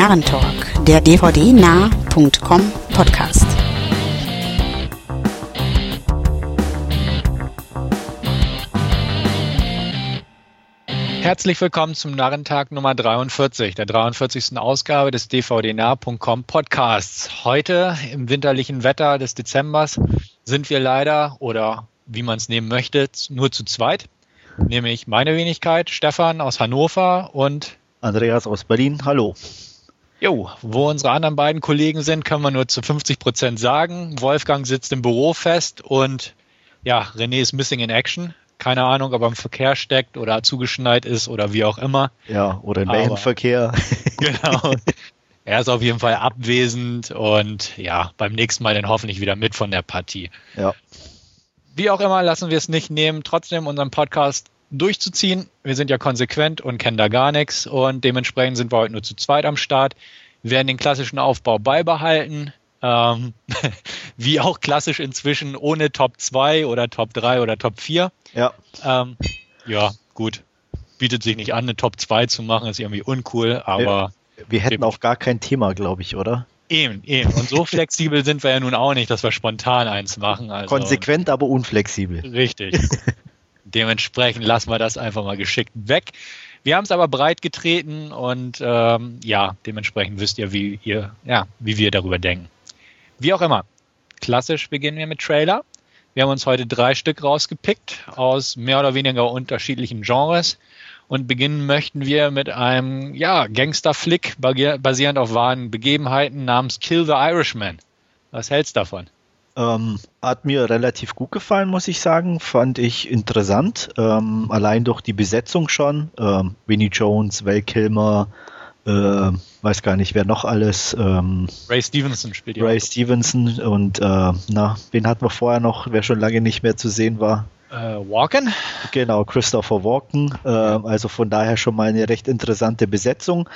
Narrentalk, der dvdnah.com Podcast. Herzlich willkommen zum Narrentag Nummer 43, der 43. Ausgabe des dvdnah.com Podcasts. Heute im winterlichen Wetter des Dezembers sind wir leider, oder wie man es nehmen möchte, nur zu zweit. Nämlich meine Wenigkeit, Stefan aus Hannover und Andreas aus Berlin. Hallo. Jo, wo unsere anderen beiden Kollegen sind, können wir nur zu 50 Prozent sagen. Wolfgang sitzt im Büro fest und ja, René ist missing in action. Keine Ahnung, ob er im Verkehr steckt oder zugeschneit ist oder wie auch immer. Ja, oder in welchem Verkehr. genau. Er ist auf jeden Fall abwesend und ja, beim nächsten Mal dann hoffentlich wieder mit von der Partie. Ja. Wie auch immer, lassen wir es nicht nehmen, trotzdem unseren Podcast durchzuziehen. Wir sind ja konsequent und kennen da gar nichts und dementsprechend sind wir heute nur zu zweit am Start. Wir werden den klassischen Aufbau beibehalten. Ähm, wie auch klassisch inzwischen ohne Top 2 oder Top 3 oder Top 4. Ja. Ähm, ja, gut. Bietet sich nicht an, eine Top 2 zu machen, ist irgendwie uncool, aber. Wir, wir hätten auch gar kein Thema, glaube ich, oder? Eben, eben. Und so flexibel sind wir ja nun auch nicht, dass wir spontan eins machen. Also, Konsequent, aber unflexibel. Richtig. Dementsprechend lassen wir das einfach mal geschickt weg. Wir haben es aber breit getreten und ähm, ja, dementsprechend wisst ihr, wie ihr, ja, wie wir darüber denken. Wie auch immer. Klassisch beginnen wir mit Trailer. Wir haben uns heute drei Stück rausgepickt aus mehr oder weniger unterschiedlichen Genres und beginnen möchten wir mit einem ja, Gangster-Flick basierend auf wahren Begebenheiten namens Kill the Irishman. Was hältst du davon? Ähm, hat mir relativ gut gefallen, muss ich sagen. Fand ich interessant. Ähm, allein durch die Besetzung schon. Ähm, Winnie Jones, Val Kilmer, äh, weiß gar nicht, wer noch alles. Ähm, Ray Stevenson spielt ja. Ray. Stevenson und äh, na, wen hatten wir vorher noch, wer schon lange nicht mehr zu sehen war? Äh, Walken? Genau, Christopher Walken. Äh, also von daher schon mal eine recht interessante Besetzung.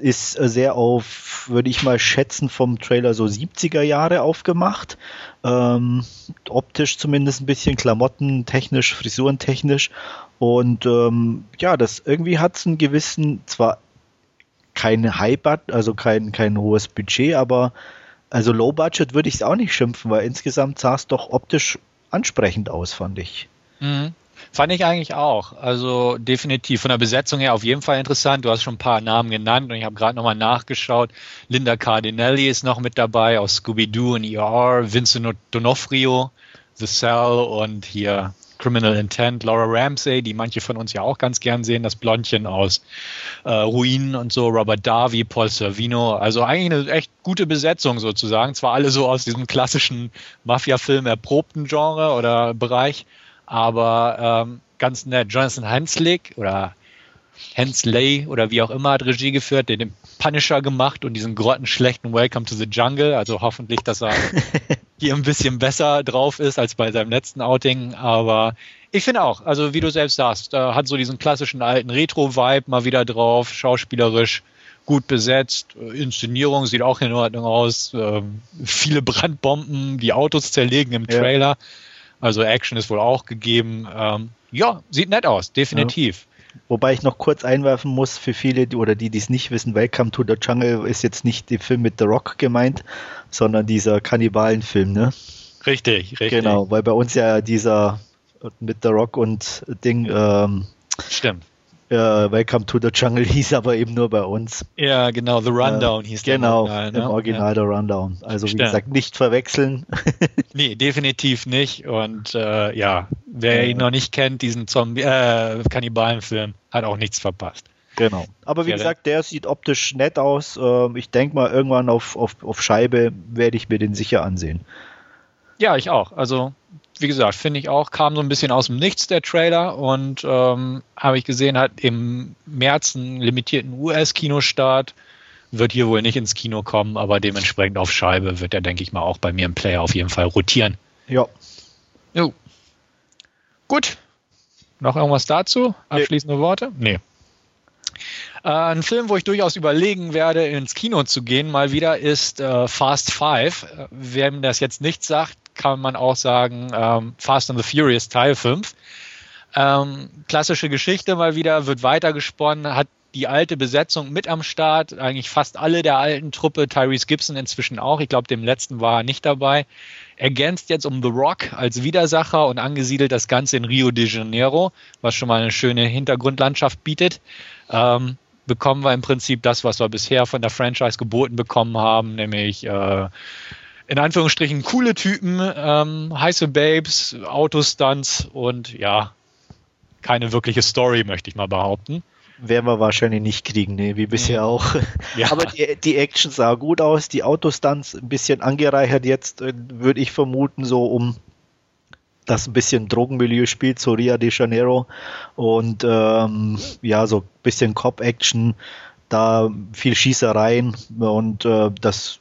Ist sehr auf, würde ich mal schätzen, vom Trailer so 70er Jahre aufgemacht. Ähm, optisch zumindest ein bisschen Klamotten technisch, Frisuren technisch. Und ähm, ja, das irgendwie hat es einen gewissen, zwar kein High Budget, also kein, kein hohes Budget, aber also Low Budget würde ich es auch nicht schimpfen, weil insgesamt sah es doch optisch ansprechend aus, fand ich. Mhm. Fand ich eigentlich auch. Also definitiv von der Besetzung her auf jeden Fall interessant. Du hast schon ein paar Namen genannt und ich habe gerade nochmal nachgeschaut. Linda Cardinelli ist noch mit dabei aus Scooby-Doo und ER, Vincent D'Onofrio, The Cell und hier Criminal Intent, Laura Ramsey, die manche von uns ja auch ganz gern sehen, das Blondchen aus äh, Ruinen und so, Robert Darby, Paul Servino. Also eigentlich eine echt gute Besetzung sozusagen. Zwar alle so aus diesem klassischen Mafia-Film erprobten Genre oder Bereich, aber ähm, ganz nett. Jonathan Henslick oder Hensley oder wie auch immer hat Regie geführt, der den Punisher gemacht und diesen grottenschlechten Welcome to the Jungle. Also hoffentlich, dass er hier ein bisschen besser drauf ist als bei seinem letzten Outing. Aber ich finde auch, also wie du selbst sagst, da hat so diesen klassischen alten Retro-Vibe mal wieder drauf, schauspielerisch gut besetzt, Inszenierung sieht auch in Ordnung aus, ähm, viele Brandbomben, die Autos zerlegen im Trailer. Ja. Also Action ist wohl auch gegeben. Ähm, ja, sieht nett aus, definitiv. Ja. Wobei ich noch kurz einwerfen muss, für viele oder die, die es nicht wissen, Welcome to the Jungle ist jetzt nicht der Film mit The Rock gemeint, sondern dieser Kannibalenfilm, ne? Richtig, richtig. Genau, weil bei uns ja dieser mit The Rock und Ding ähm, Stimmt äh, Welcome to the Jungle hieß aber eben nur bei uns. Ja, genau, The Rundown äh, hieß Genau, Original, ne? im Original ja. The Rundown. Also Stimmt. wie gesagt, nicht verwechseln. nee, definitiv nicht. Und äh, ja, wer ja. ihn noch nicht kennt, diesen Zombie, äh, Kannibalenfilm, hat auch nichts verpasst. Genau. Aber wie ja, gesagt, der sieht optisch nett aus. Ähm, ich denke mal, irgendwann auf, auf, auf Scheibe werde ich mir den sicher ansehen. Ja, ich auch. Also wie gesagt, finde ich auch, kam so ein bisschen aus dem Nichts der Trailer und ähm, habe ich gesehen, hat im März einen limitierten US-Kinostart. Wird hier wohl nicht ins Kino kommen, aber dementsprechend auf Scheibe wird er, denke ich mal, auch bei mir im Player auf jeden Fall rotieren. Ja. Jo. Gut. Noch irgendwas dazu? Abschließende nee. Worte? Nee. Äh, ein Film, wo ich durchaus überlegen werde, ins Kino zu gehen, mal wieder, ist äh, Fast Five. Äh, wer mir das jetzt nicht sagt, kann man auch sagen ähm, Fast and the Furious Teil 5. Ähm, klassische Geschichte mal wieder, wird weitergesponnen, hat die alte Besetzung mit am Start, eigentlich fast alle der alten Truppe, Tyrese Gibson inzwischen auch, ich glaube, dem letzten war er nicht dabei. Ergänzt jetzt um The Rock als Widersacher und angesiedelt das Ganze in Rio de Janeiro, was schon mal eine schöne Hintergrundlandschaft bietet. Ähm, bekommen wir im Prinzip das, was wir bisher von der Franchise geboten bekommen haben, nämlich äh, in Anführungsstrichen coole Typen, ähm, heiße Babes, Autostunts und ja, keine wirkliche Story, möchte ich mal behaupten. Werden wir wahrscheinlich nicht kriegen, ne, wie bisher auch. Ja. Aber die, die Action sah gut aus, die Autostunts ein bisschen angereichert jetzt, äh, würde ich vermuten, so um das ein bisschen Drogenmilieu spielt, so Rio de Janeiro und ähm, ja, so ein bisschen Cop-Action, da viel Schießereien und äh, das,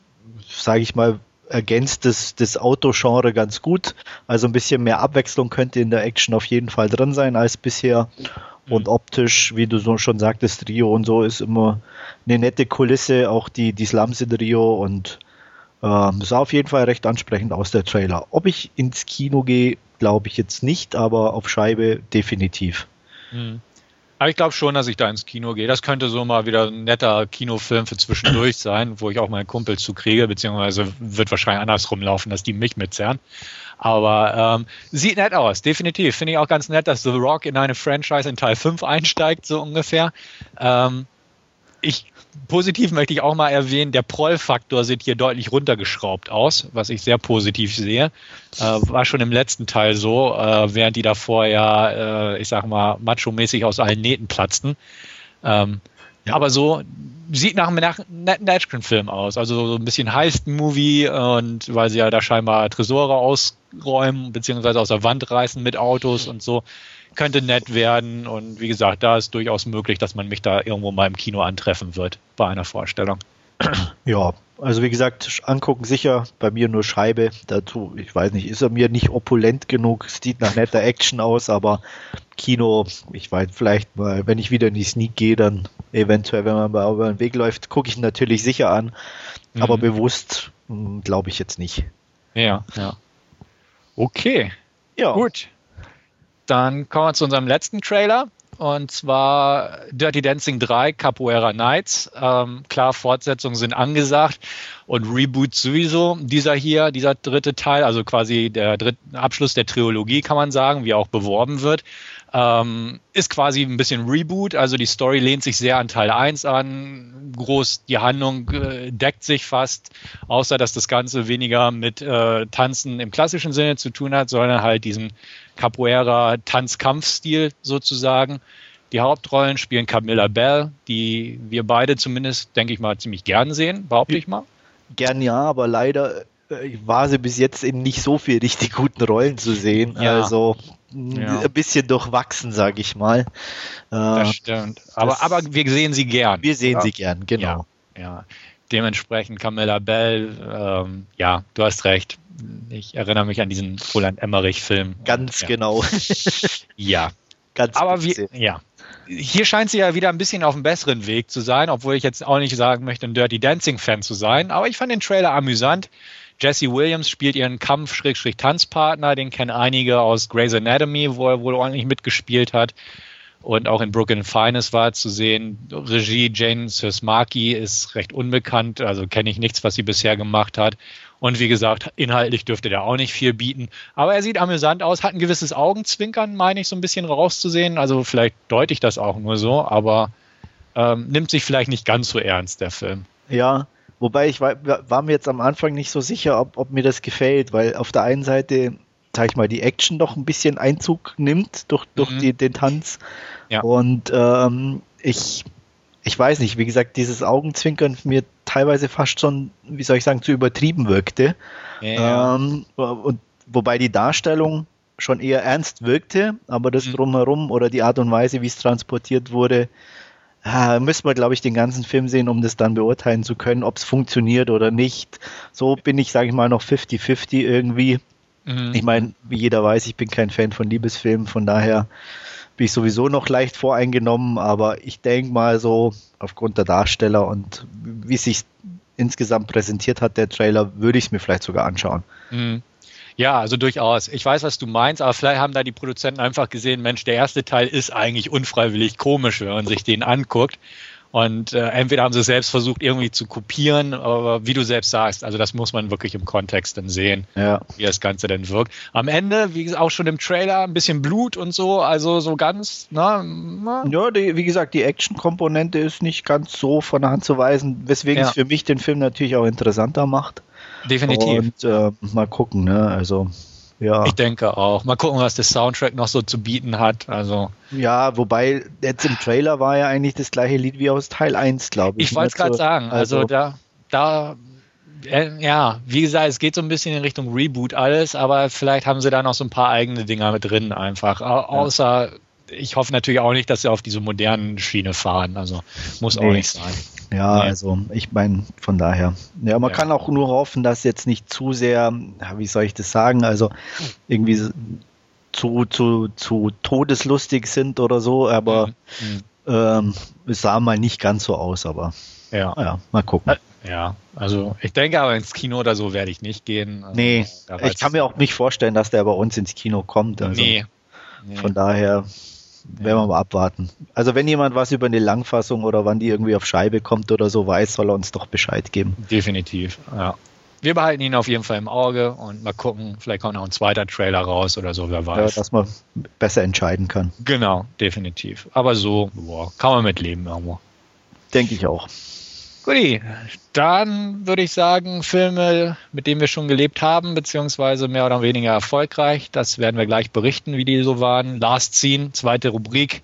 sage ich mal, ergänzt das, das Autogenre ganz gut. Also ein bisschen mehr Abwechslung könnte in der Action auf jeden Fall drin sein als bisher. Und mhm. optisch, wie du so schon sagtest, Rio und so ist immer eine nette Kulisse, auch die, die Slums in Rio und ähm, sah auf jeden Fall recht ansprechend aus, der Trailer. Ob ich ins Kino gehe, glaube ich jetzt nicht, aber auf Scheibe definitiv. Mhm. Aber ich glaube schon, dass ich da ins Kino gehe. Das könnte so mal wieder ein netter Kinofilm für zwischendurch sein, wo ich auch meinen Kumpel zu kriege, beziehungsweise wird wahrscheinlich andersrum laufen, dass die mich mitzerren. Aber ähm, sieht nett aus, definitiv. Finde ich auch ganz nett, dass The Rock in eine Franchise in Teil 5 einsteigt, so ungefähr. Ähm, ich positiv möchte ich auch mal erwähnen, der Proll-Faktor sieht hier deutlich runtergeschraubt aus, was ich sehr positiv sehe. Äh, war schon im letzten Teil so, äh, während die davor ja, äh, ich sag mal, macho-mäßig aus allen Nähten platzten. Ähm, ja. Aber so sieht nach einem netten Action-Film aus. Also so ein bisschen Heist-Movie und weil sie ja da scheinbar Tresore ausräumen, beziehungsweise aus der Wand reißen mit Autos und so könnte nett werden. Und wie gesagt, da ist durchaus möglich, dass man mich da irgendwo mal im Kino antreffen wird bei einer Vorstellung. Ja, also wie gesagt, angucken sicher, bei mir nur Scheibe. Dazu, ich weiß nicht, ist er mir nicht opulent genug, sieht nach netter Action aus, aber Kino, ich weiß vielleicht mal, wenn ich wieder in die Sneak gehe, dann eventuell, wenn man mal über den Weg läuft, gucke ich ihn natürlich sicher an, mhm. aber bewusst hm, glaube ich jetzt nicht. Ja, ja. Okay. Ja. Gut. Dann kommen wir zu unserem letzten Trailer. Und zwar Dirty Dancing 3, Capoeira Nights. Ähm, klar, Fortsetzungen sind angesagt und Reboot sowieso. Dieser hier, dieser dritte Teil, also quasi der dritte Abschluss der Trilogie, kann man sagen, wie auch beworben wird. Ähm, ist quasi ein bisschen Reboot, also die Story lehnt sich sehr an Teil 1 an. Groß, die Handlung äh, deckt sich fast, außer dass das Ganze weniger mit äh, Tanzen im klassischen Sinne zu tun hat, sondern halt diesen Capoeira-Tanzkampfstil sozusagen. Die Hauptrollen spielen Camilla Bell, die wir beide zumindest, denke ich mal, ziemlich gern sehen, behaupte ich mal. Gern ja, aber leider äh, war sie bis jetzt in nicht so viel richtig guten Rollen zu sehen. Ja. Also ja. ein bisschen durchwachsen, sage ich mal. Äh, das stimmt. Aber, das, aber wir sehen sie gern. Wir sehen ja. sie gern, genau. Ja. ja. Dementsprechend Camilla Bell, ähm, ja, du hast recht. Ich erinnere mich an diesen Roland Emmerich-Film. Ganz genau. ja. Ganz aber wir, ja. Hier scheint sie ja wieder ein bisschen auf einem besseren Weg zu sein, obwohl ich jetzt auch nicht sagen möchte, ein Dirty Dancing-Fan zu sein. Aber ich fand den Trailer amüsant. Jesse Williams spielt ihren Kampf-Tanzpartner, den kennen einige aus Grey's Anatomy, wo er wohl ordentlich mitgespielt hat. Und auch in Brooklyn Finest war zu sehen. Regie Jane Sismaki ist recht unbekannt, also kenne ich nichts, was sie bisher gemacht hat. Und wie gesagt, inhaltlich dürfte der auch nicht viel bieten. Aber er sieht amüsant aus, hat ein gewisses Augenzwinkern, meine ich, so ein bisschen rauszusehen. Also vielleicht deute ich das auch nur so, aber ähm, nimmt sich vielleicht nicht ganz so ernst, der Film. Ja, Wobei ich war, war, mir jetzt am Anfang nicht so sicher, ob, ob, mir das gefällt, weil auf der einen Seite, sag ich mal, die Action doch ein bisschen Einzug nimmt durch, durch mhm. die, den Tanz. Ja. Und ähm, ich, ich weiß nicht, wie gesagt, dieses Augenzwinkern mir teilweise fast schon, wie soll ich sagen, zu übertrieben wirkte. Ja. Ähm, und wobei die Darstellung schon eher ernst wirkte, aber das mhm. drumherum oder die Art und Weise, wie es transportiert wurde, ah, müssen wir, glaube ich, den ganzen Film sehen, um das dann beurteilen zu können, ob es funktioniert oder nicht. So bin ich, sage ich mal, noch 50-50 irgendwie. Mhm. Ich meine, wie jeder weiß, ich bin kein Fan von Liebesfilmen, von daher bin ich sowieso noch leicht voreingenommen, aber ich denke mal so, aufgrund der Darsteller und wie sich insgesamt präsentiert hat, der Trailer, würde ich es mir vielleicht sogar anschauen. Mhm. Ja, also durchaus. Ich weiß, was du meinst, aber vielleicht haben da die Produzenten einfach gesehen, Mensch, der erste Teil ist eigentlich unfreiwillig komisch, wenn man sich den anguckt. Und äh, entweder haben sie es selbst versucht, irgendwie zu kopieren, aber wie du selbst sagst, also das muss man wirklich im Kontext dann sehen, ja. wie das Ganze denn wirkt. Am Ende, wie gesagt, auch schon im Trailer, ein bisschen Blut und so, also so ganz, ne? Ja, die, wie gesagt, die Action-Komponente ist nicht ganz so von der Hand zu weisen, weswegen ja. es für mich den Film natürlich auch interessanter macht. Definitiv. Und äh, mal gucken, ne? Also ja. Ich denke auch. Mal gucken, was der Soundtrack noch so zu bieten hat. Also. Ja, wobei jetzt im Trailer war ja eigentlich das gleiche Lied wie aus Teil 1, glaube ich. Ich wollte es gerade so, sagen. Also, also, da, da, äh, ja, wie gesagt, es geht so ein bisschen in Richtung Reboot alles, aber vielleicht haben sie da noch so ein paar eigene Dinger mit drin einfach. Au ja. Ich hoffe natürlich auch nicht, dass sie auf diese modernen Schiene fahren. Also, muss nee. auch nicht sein. Ja, nee. also ich meine, von daher. Ja, man ja. kann auch nur hoffen, dass jetzt nicht zu sehr, wie soll ich das sagen, also irgendwie zu, zu, zu todeslustig sind oder so, aber mhm. ähm, es sah mal nicht ganz so aus, aber ja, ja mal gucken. Ja, also ich denke aber ins Kino oder so werde ich nicht gehen. Also, nee, ich kann mir auch nicht vorstellen, dass der bei uns ins Kino kommt. Also nee. nee. Von daher werden wir mal abwarten. Also wenn jemand was über eine Langfassung oder wann die irgendwie auf Scheibe kommt oder so weiß, soll er uns doch Bescheid geben. Definitiv, ja. Wir behalten ihn auf jeden Fall im Auge und mal gucken, vielleicht kommt noch ein zweiter Trailer raus oder so, wer weiß. Ja, dass man besser entscheiden kann. Genau, definitiv. Aber so, boah, kann man mitleben irgendwo. Denke ich auch. Guti, dann würde ich sagen, Filme, mit denen wir schon gelebt haben, beziehungsweise mehr oder weniger erfolgreich. Das werden wir gleich berichten, wie die so waren. Last Scene, zweite Rubrik.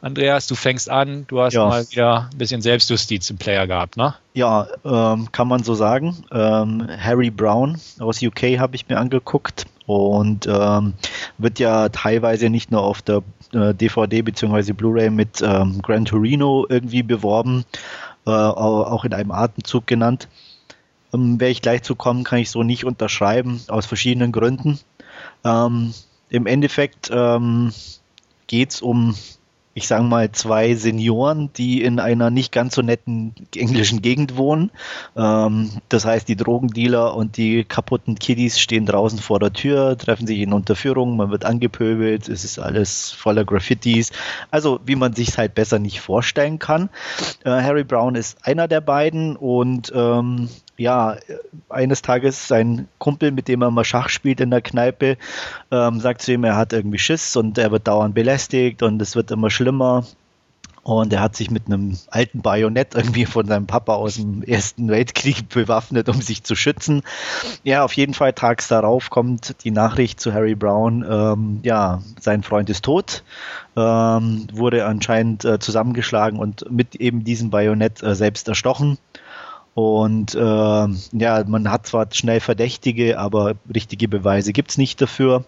Andreas, du fängst an. Du hast ja. mal wieder ein bisschen Selbstjustiz im Player gehabt, ne? Ja, ähm, kann man so sagen. Ähm, Harry Brown aus UK habe ich mir angeguckt und ähm, wird ja teilweise nicht nur auf der äh, DVD bzw. Blu-ray mit ähm, Gran Torino irgendwie beworben, äh, auch in einem Atemzug genannt. Ähm, Wäre ich gleich zu kommen, kann ich so nicht unterschreiben, aus verschiedenen Gründen. Ähm, Im Endeffekt ähm, geht es um ich sage mal, zwei Senioren, die in einer nicht ganz so netten englischen Gegend wohnen. Ähm, das heißt, die Drogendealer und die kaputten Kiddies stehen draußen vor der Tür, treffen sich in Unterführung, man wird angepöbelt, es ist alles voller Graffitis. Also, wie man sich halt besser nicht vorstellen kann. Äh, Harry Brown ist einer der beiden und ähm, ja, eines Tages sein Kumpel, mit dem er mal Schach spielt in der Kneipe, ähm, sagt zu ihm, er hat irgendwie Schiss und er wird dauernd belästigt und es wird immer schlimmer. Und er hat sich mit einem alten Bajonett irgendwie von seinem Papa aus dem Ersten Weltkrieg bewaffnet, um sich zu schützen. Ja, auf jeden Fall tags darauf kommt die Nachricht zu Harry Brown, ähm, ja, sein Freund ist tot, ähm, wurde anscheinend äh, zusammengeschlagen und mit eben diesem Bajonett äh, selbst erstochen. Und äh, ja, man hat zwar schnell Verdächtige, aber richtige Beweise gibt's nicht dafür.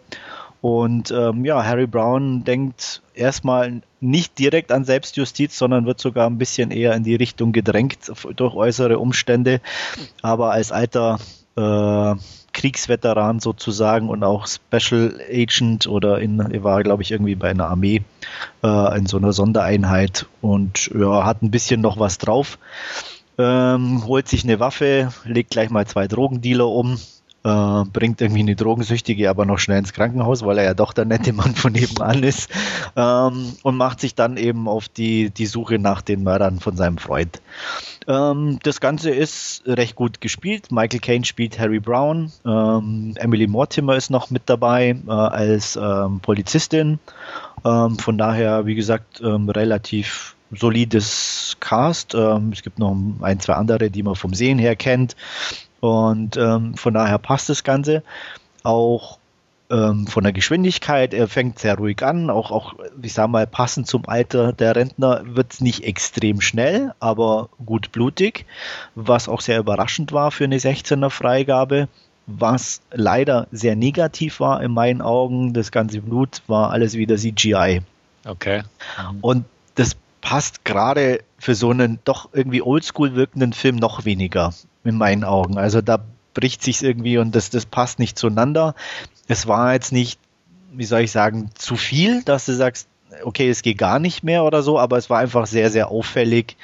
Und ähm, ja, Harry Brown denkt erstmal nicht direkt an Selbstjustiz, sondern wird sogar ein bisschen eher in die Richtung gedrängt durch äußere Umstände. Aber als alter äh, Kriegsveteran sozusagen und auch Special Agent oder in, er war, glaube ich, irgendwie bei einer Armee äh, in so einer Sondereinheit und ja, hat ein bisschen noch was drauf ähm, holt sich eine Waffe, legt gleich mal zwei Drogendealer um, äh, bringt irgendwie eine Drogensüchtige aber noch schnell ins Krankenhaus, weil er ja doch der nette Mann von nebenan ist ähm, und macht sich dann eben auf die, die Suche nach den Mördern von seinem Freund. Ähm, das Ganze ist recht gut gespielt. Michael Caine spielt Harry Brown, ähm, Emily Mortimer ist noch mit dabei äh, als ähm, Polizistin. Ähm, von daher, wie gesagt, relativ solides Cast. Ähm, es gibt noch ein, zwei andere, die man vom Sehen her kennt. Und ähm, von daher passt das Ganze. Auch ähm, von der Geschwindigkeit, er fängt sehr ruhig an, auch, auch ich sag mal, passend zum Alter der Rentner wird es nicht extrem schnell, aber gut blutig, was auch sehr überraschend war für eine 16er Freigabe. Was leider sehr negativ war in meinen Augen, das ganze Blut war alles wieder CGI. Okay. Und das passt gerade für so einen doch irgendwie oldschool wirkenden Film noch weniger in meinen Augen. Also da bricht sich irgendwie und das, das passt nicht zueinander. Es war jetzt nicht, wie soll ich sagen, zu viel, dass du sagst, okay, es geht gar nicht mehr oder so, aber es war einfach sehr, sehr auffällig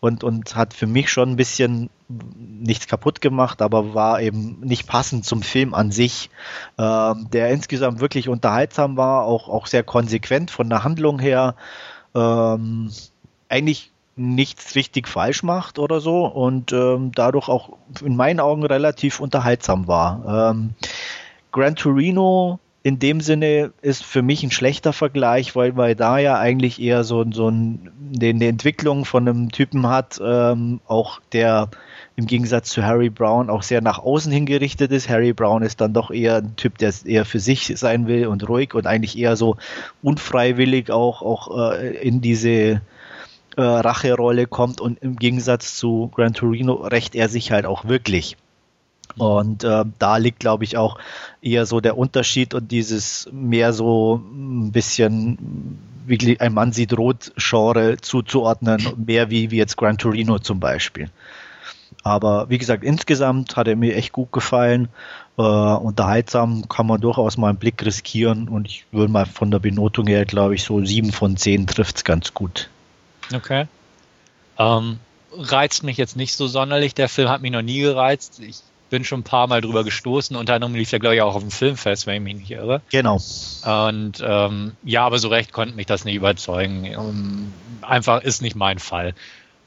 und, und hat für mich schon ein bisschen nichts kaputt gemacht, aber war eben nicht passend zum Film an sich, ähm, der insgesamt wirklich unterhaltsam war, auch, auch sehr konsequent von der Handlung her ähm, eigentlich nichts richtig falsch macht oder so und ähm, dadurch auch in meinen Augen relativ unterhaltsam war. Ähm, Gran Torino in dem Sinne ist für mich ein schlechter Vergleich, weil man da ja eigentlich eher so, so ein, eine Entwicklung von einem Typen hat, ähm, auch der im Gegensatz zu Harry Brown auch sehr nach außen hingerichtet ist. Harry Brown ist dann doch eher ein Typ, der eher für sich sein will und ruhig und eigentlich eher so unfreiwillig auch, auch äh, in diese äh, Racherolle kommt und im Gegensatz zu Gran Torino rächt er sich halt auch wirklich. Und äh, da liegt, glaube ich, auch eher so der Unterschied und dieses mehr so ein bisschen wie ein Mann sieht rot Genre zuzuordnen, mehr wie, wie jetzt Gran Torino zum Beispiel. Aber wie gesagt, insgesamt hat er mir echt gut gefallen. Äh, unterhaltsam kann man durchaus mal einen Blick riskieren und ich würde mal von der Benotung her, glaube ich, so sieben von zehn trifft es ganz gut. Okay. Ähm, reizt mich jetzt nicht so sonderlich. Der Film hat mich noch nie gereizt. Ich bin schon ein paar Mal drüber gestoßen. Unter anderem lief der, glaube ich, auch auf dem Filmfest, wenn ich mich nicht irre. Genau. Und ähm, ja, aber so recht konnte mich das nicht überzeugen. Ähm, einfach ist nicht mein Fall.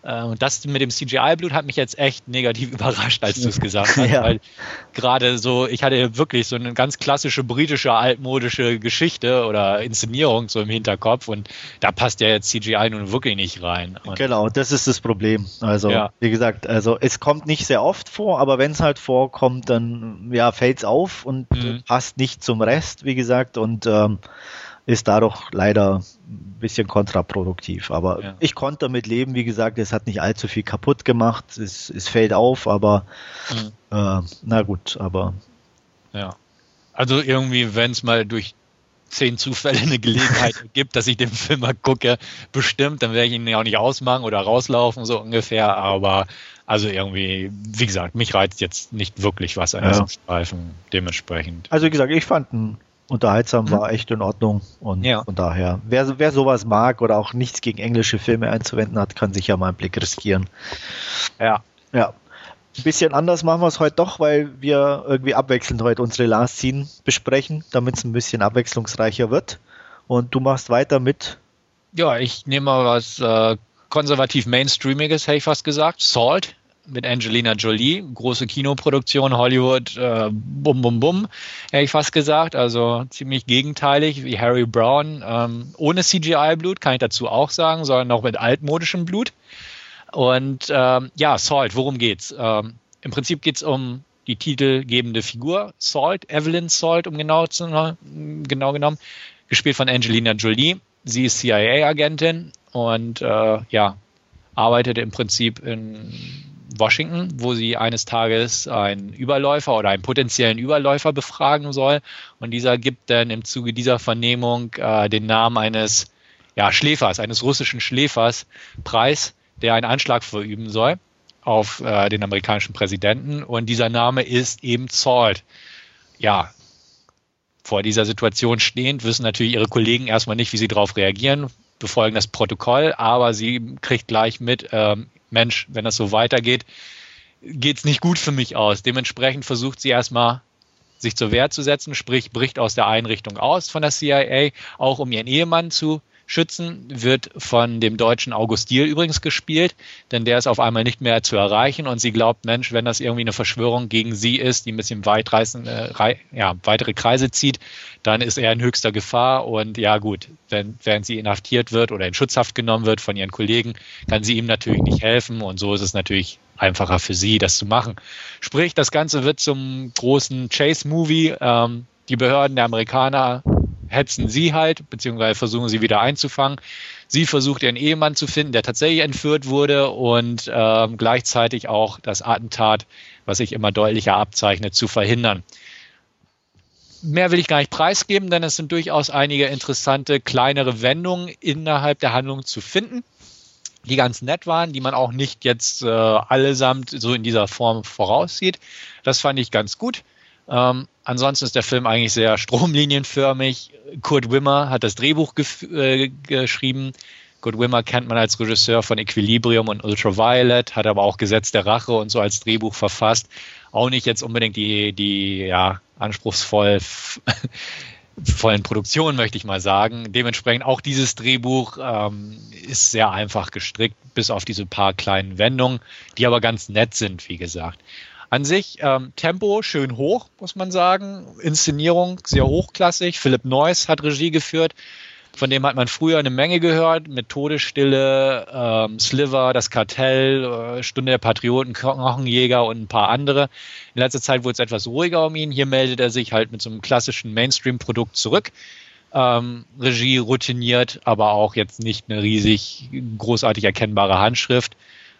Äh, und das mit dem CGI-Blut hat mich jetzt echt negativ überrascht, als du es gesagt hast. Ja. Weil gerade so, ich hatte wirklich so eine ganz klassische britische, altmodische Geschichte oder Inszenierung so im Hinterkopf und da passt ja jetzt CGI nun wirklich nicht rein. Und genau, das ist das Problem. Also, ja. wie gesagt, also es kommt nicht sehr oft vor, aber wenn es halt vorkommt, dann ja, fällt es auf und mhm. passt nicht zum Rest, wie gesagt. Und ähm, ist dadurch leider ein bisschen kontraproduktiv. Aber ja. ich konnte damit leben, wie gesagt, es hat nicht allzu viel kaputt gemacht, es, es fällt auf, aber mhm. äh, na gut, aber. Ja. Also irgendwie, wenn es mal durch zehn Zufälle eine Gelegenheit gibt, dass ich den Film mal gucke, bestimmt, dann werde ich ihn ja auch nicht ausmachen oder rauslaufen, so ungefähr, aber also irgendwie, wie gesagt, mich reizt jetzt nicht wirklich was an ja. diesem Streifen dementsprechend. Also wie gesagt, ich fand ihn unterhaltsam mhm. war, echt in Ordnung. Und ja. von daher, wer, wer sowas mag oder auch nichts gegen englische Filme einzuwenden hat, kann sich ja mal einen Blick riskieren. Ja. Ja. Ein bisschen anders machen wir es heute doch, weil wir irgendwie abwechselnd heute unsere Last Scene besprechen, damit es ein bisschen abwechslungsreicher wird. Und du machst weiter mit. Ja, ich nehme mal was äh, konservativ Mainstreamiges, hätte ich fast gesagt. Salt mit Angelina Jolie, große Kinoproduktion, Hollywood, äh, bum bum bum, hätte ich fast gesagt. Also ziemlich gegenteilig wie Harry Brown, ähm, ohne CGI-Blut, kann ich dazu auch sagen, sondern auch mit altmodischem Blut. Und ähm, ja, Salt, worum geht's? Ähm, Im Prinzip geht's um die titelgebende Figur, Salt, Evelyn Salt, um genau zu genau genommen, gespielt von Angelina Jolie. Sie ist CIA-Agentin und äh, ja, arbeitet im Prinzip in Washington, wo sie eines Tages einen Überläufer oder einen potenziellen Überläufer befragen soll. Und dieser gibt dann im Zuge dieser Vernehmung äh, den Namen eines ja, Schläfers, eines russischen Schläfers preis, der einen Anschlag verüben soll auf äh, den amerikanischen Präsidenten. Und dieser Name ist eben Salt. Ja, vor dieser Situation stehend wissen natürlich ihre Kollegen erstmal nicht, wie sie darauf reagieren, befolgen das Protokoll, aber sie kriegt gleich mit, ähm, Mensch, wenn das so weitergeht, geht es nicht gut für mich aus. Dementsprechend versucht sie erstmal sich zur Wehr zu setzen, sprich bricht aus der Einrichtung aus von der CIA, auch um ihren Ehemann zu Schützen wird von dem deutschen August Diel übrigens gespielt, denn der ist auf einmal nicht mehr zu erreichen und sie glaubt, Mensch, wenn das irgendwie eine Verschwörung gegen sie ist, die ein bisschen weitreißende, ja, weitere Kreise zieht, dann ist er in höchster Gefahr und ja gut, wenn, während sie inhaftiert wird oder in Schutzhaft genommen wird von ihren Kollegen, kann sie ihm natürlich nicht helfen und so ist es natürlich einfacher für sie, das zu machen. Sprich, das Ganze wird zum großen Chase-Movie. Ähm, die Behörden der Amerikaner hetzen sie halt, beziehungsweise versuchen sie wieder einzufangen. Sie versucht ihren Ehemann zu finden, der tatsächlich entführt wurde und ähm, gleichzeitig auch das Attentat, was sich immer deutlicher abzeichnet, zu verhindern. Mehr will ich gar nicht preisgeben, denn es sind durchaus einige interessante kleinere Wendungen innerhalb der Handlung zu finden, die ganz nett waren, die man auch nicht jetzt äh, allesamt so in dieser Form voraussieht. Das fand ich ganz gut. Ähm, ansonsten ist der Film eigentlich sehr stromlinienförmig. Kurt Wimmer hat das Drehbuch äh, geschrieben. Kurt Wimmer kennt man als Regisseur von Equilibrium und Ultraviolet, hat aber auch Gesetz der Rache und so als Drehbuch verfasst. Auch nicht jetzt unbedingt die, die ja, anspruchsvoll vollen Produktion, möchte ich mal sagen. Dementsprechend auch dieses Drehbuch ähm, ist sehr einfach gestrickt, bis auf diese paar kleinen Wendungen, die aber ganz nett sind, wie gesagt. An sich ähm, Tempo schön hoch, muss man sagen. Inszenierung sehr hochklassig. Philipp Neuss hat Regie geführt. Von dem hat man früher eine Menge gehört, mit ähm, Sliver, das Kartell, äh, Stunde der Patrioten, Knochenjäger und ein paar andere. In letzter Zeit wurde es etwas ruhiger um ihn. Hier meldet er sich halt mit so einem klassischen Mainstream-Produkt zurück. Ähm, Regie routiniert, aber auch jetzt nicht eine riesig großartig erkennbare Handschrift.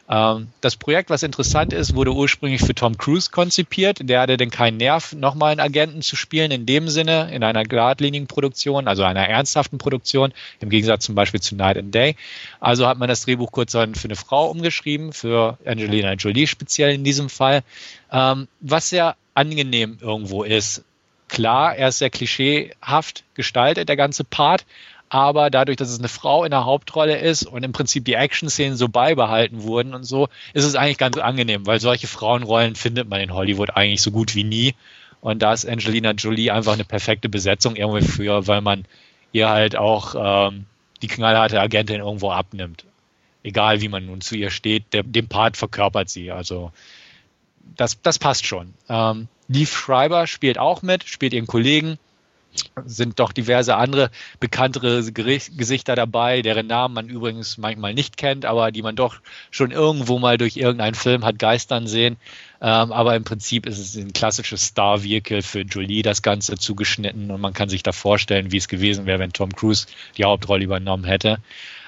Ähm, das Projekt, was interessant ist, wurde ursprünglich für Tom Cruise konzipiert. Der hatte denn keinen Nerv, nochmal einen Agenten zu spielen, in dem Sinne, in einer geradlinigen Produktion, also einer ernsthaften Produktion, im Gegensatz zum Beispiel zu Night and Day. Also hat man das Drehbuch kurz für eine Frau umgeschrieben, für Angelina Jolie speziell in diesem Fall, ähm, was sehr angenehm irgendwo ist. Klar, er ist sehr klischeehaft gestaltet, der ganze Part, aber dadurch, dass es eine Frau in der Hauptrolle ist und im Prinzip die Action-Szenen so beibehalten wurden und so, ist es eigentlich ganz angenehm, weil solche Frauenrollen findet man in Hollywood eigentlich so gut wie nie. Und da ist Angelina Jolie einfach eine perfekte Besetzung irgendwie für, weil man ihr halt auch ähm, die knallharte Agentin irgendwo abnimmt. Egal wie man nun zu ihr steht, der, den Part verkörpert sie. Also das, das passt schon. Ähm, Leaf Schreiber spielt auch mit, spielt ihren Kollegen sind doch diverse andere bekanntere Gesichter dabei, deren Namen man übrigens manchmal nicht kennt, aber die man doch schon irgendwo mal durch irgendeinen Film hat geistern sehen. Ähm, aber im Prinzip ist es ein klassisches Star-Vehicle für Jolie, das Ganze zugeschnitten und man kann sich da vorstellen, wie es gewesen wäre, wenn Tom Cruise die Hauptrolle übernommen hätte.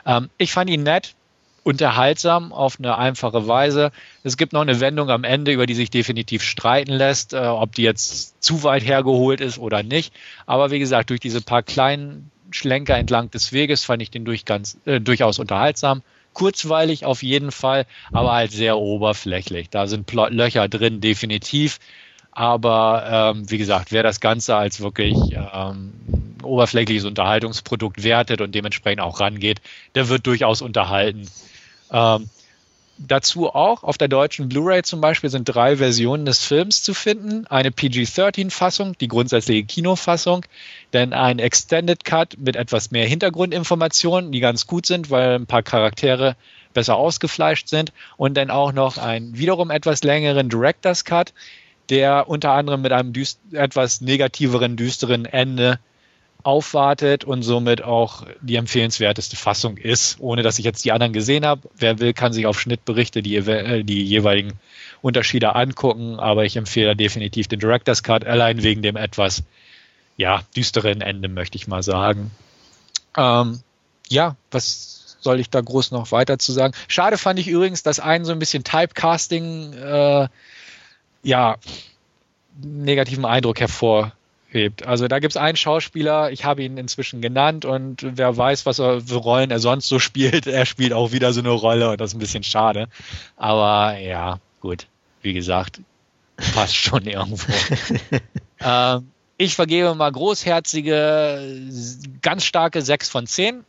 Ähm, ich fand ihn nett, unterhaltsam auf eine einfache Weise. Es gibt noch eine Wendung am Ende, über die sich definitiv streiten lässt, äh, ob die jetzt zu weit hergeholt ist oder nicht. Aber wie gesagt, durch diese paar kleinen Schlenker entlang des Weges fand ich den durch ganz, äh, durchaus unterhaltsam. Kurzweilig auf jeden Fall, aber halt sehr oberflächlich. Da sind Plot Löcher drin, definitiv. Aber ähm, wie gesagt, wer das Ganze als wirklich ähm, oberflächliches Unterhaltungsprodukt wertet und dementsprechend auch rangeht, der wird durchaus unterhalten. Ähm, dazu auch auf der deutschen Blu-ray zum Beispiel sind drei Versionen des Films zu finden. Eine PG-13-Fassung, die grundsätzliche Kinofassung, dann ein Extended Cut mit etwas mehr Hintergrundinformationen, die ganz gut sind, weil ein paar Charaktere besser ausgefleischt sind und dann auch noch einen wiederum etwas längeren Director's Cut, der unter anderem mit einem etwas negativeren, düsteren Ende aufwartet und somit auch die empfehlenswerteste Fassung ist, ohne dass ich jetzt die anderen gesehen habe. Wer will, kann sich auf Schnittberichte die, äh, die jeweiligen Unterschiede angucken, aber ich empfehle definitiv den Director's Cut, allein wegen dem etwas ja, düsteren Ende, möchte ich mal sagen. Ähm, ja, was soll ich da groß noch weiter zu sagen? Schade fand ich übrigens, dass ein so ein bisschen Typecasting äh, ja negativen Eindruck hervor hebt. Also da gibt es einen Schauspieler, ich habe ihn inzwischen genannt und wer weiß, was er für Rollen er sonst so spielt, er spielt auch wieder so eine Rolle und das ist ein bisschen schade. Aber ja, gut, wie gesagt, passt schon irgendwo. ähm, ich vergebe mal großherzige, ganz starke 6 von 10.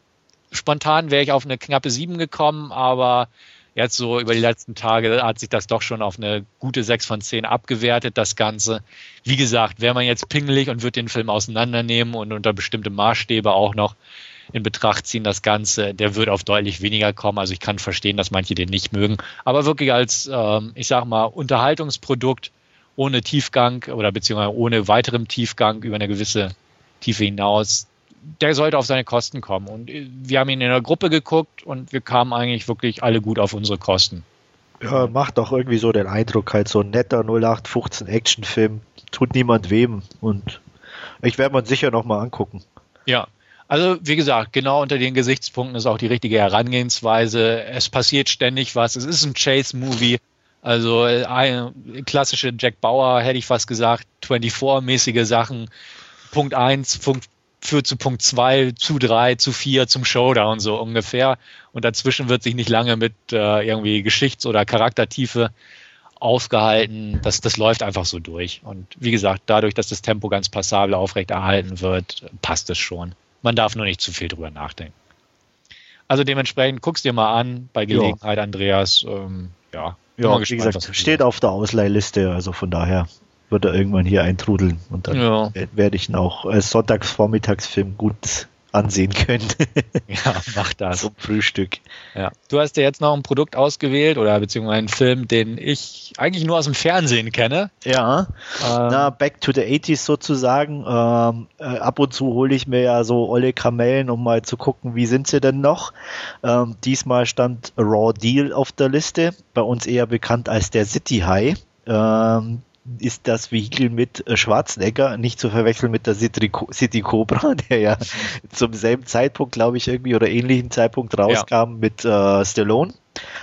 Spontan wäre ich auf eine knappe 7 gekommen, aber Jetzt so über die letzten Tage hat sich das doch schon auf eine gute 6 von 10 abgewertet, das Ganze. Wie gesagt, wäre man jetzt pingelig und wird den Film auseinandernehmen und unter bestimmte Maßstäbe auch noch in Betracht ziehen, das Ganze, der wird auf deutlich weniger kommen. Also ich kann verstehen, dass manche den nicht mögen. Aber wirklich als, ähm, ich sag mal, Unterhaltungsprodukt ohne Tiefgang oder beziehungsweise ohne weiterem Tiefgang über eine gewisse Tiefe hinaus, der sollte auf seine Kosten kommen. Und wir haben ihn in der Gruppe geguckt und wir kamen eigentlich wirklich alle gut auf unsere Kosten. Ja, macht doch irgendwie so den Eindruck, halt so ein netter 0815 Actionfilm, tut niemand wem und ich werde man sicher nochmal angucken. Ja, also wie gesagt, genau unter den Gesichtspunkten ist auch die richtige Herangehensweise. Es passiert ständig was. Es ist ein Chase-Movie. Also eine klassische Jack Bauer, hätte ich fast gesagt, 24-mäßige Sachen. Punkt 1, Punkt führt zu Punkt 2, zu 3, zu 4 zum Showdown so ungefähr. Und dazwischen wird sich nicht lange mit äh, irgendwie Geschichts- oder Charaktertiefe aufgehalten. Das, das läuft einfach so durch. Und wie gesagt, dadurch, dass das Tempo ganz passabel aufrechterhalten wird, passt es schon. Man darf nur nicht zu viel drüber nachdenken. Also dementsprechend guckst dir mal an, bei Gelegenheit, ja. Andreas. Ähm, ja, ja gespannt, wie gesagt, steht auf der Ausleihliste, also von daher. Wird er irgendwann hier eintrudeln und dann Ja. werde ich ihn auch als Sonntagsvormittagsfilm gut ansehen können. Ja, mach das. Zum Frühstück. Ja. Du hast ja jetzt noch ein Produkt ausgewählt oder beziehungsweise einen Film, den ich eigentlich nur aus dem Fernsehen kenne. Ja, Ähm, na, back to the 80s sozusagen. Ähm, äh, ab und zu hole ich mir ja so olle Kamellen, um mal zu gucken, wie sind sie denn noch. Ähm, diesmal stand Raw Deal auf der Liste, bei uns eher bekannt als der City High. Ähm, ist das Vehikel mit äh, Schwarzenegger, nicht zu verwechseln mit der City Co- City Cobra, der ja zum selben Zeitpunkt, glaube ich, irgendwie oder ähnlichen Zeitpunkt rauskam mit äh, Stallone.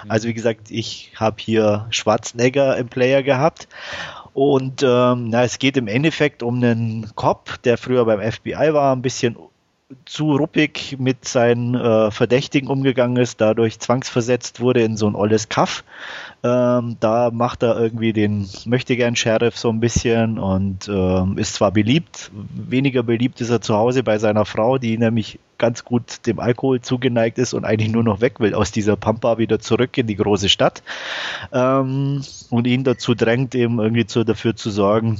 Also wie gesagt, ich habe hier Schwarzenegger im Player gehabt. Und ähm, na, es geht im Endeffekt um einen Cop, der früher beim FBI war, ein bisschen zu ruppig mit seinen äh, Verdächtigen umgegangen ist, dadurch zwangsversetzt wurde in so ein olles Kaff. Ähm, da macht er irgendwie den möchtegern Sheriff so ein bisschen und ähm, ist zwar beliebt, weniger beliebt ist er zu Hause bei seiner Frau, die nämlich ganz gut dem Alkohol zugeneigt ist und eigentlich nur noch weg will aus dieser Pampa wieder zurück in die große Stadt ähm, und ihn dazu drängt, eben irgendwie zu, dafür zu sorgen,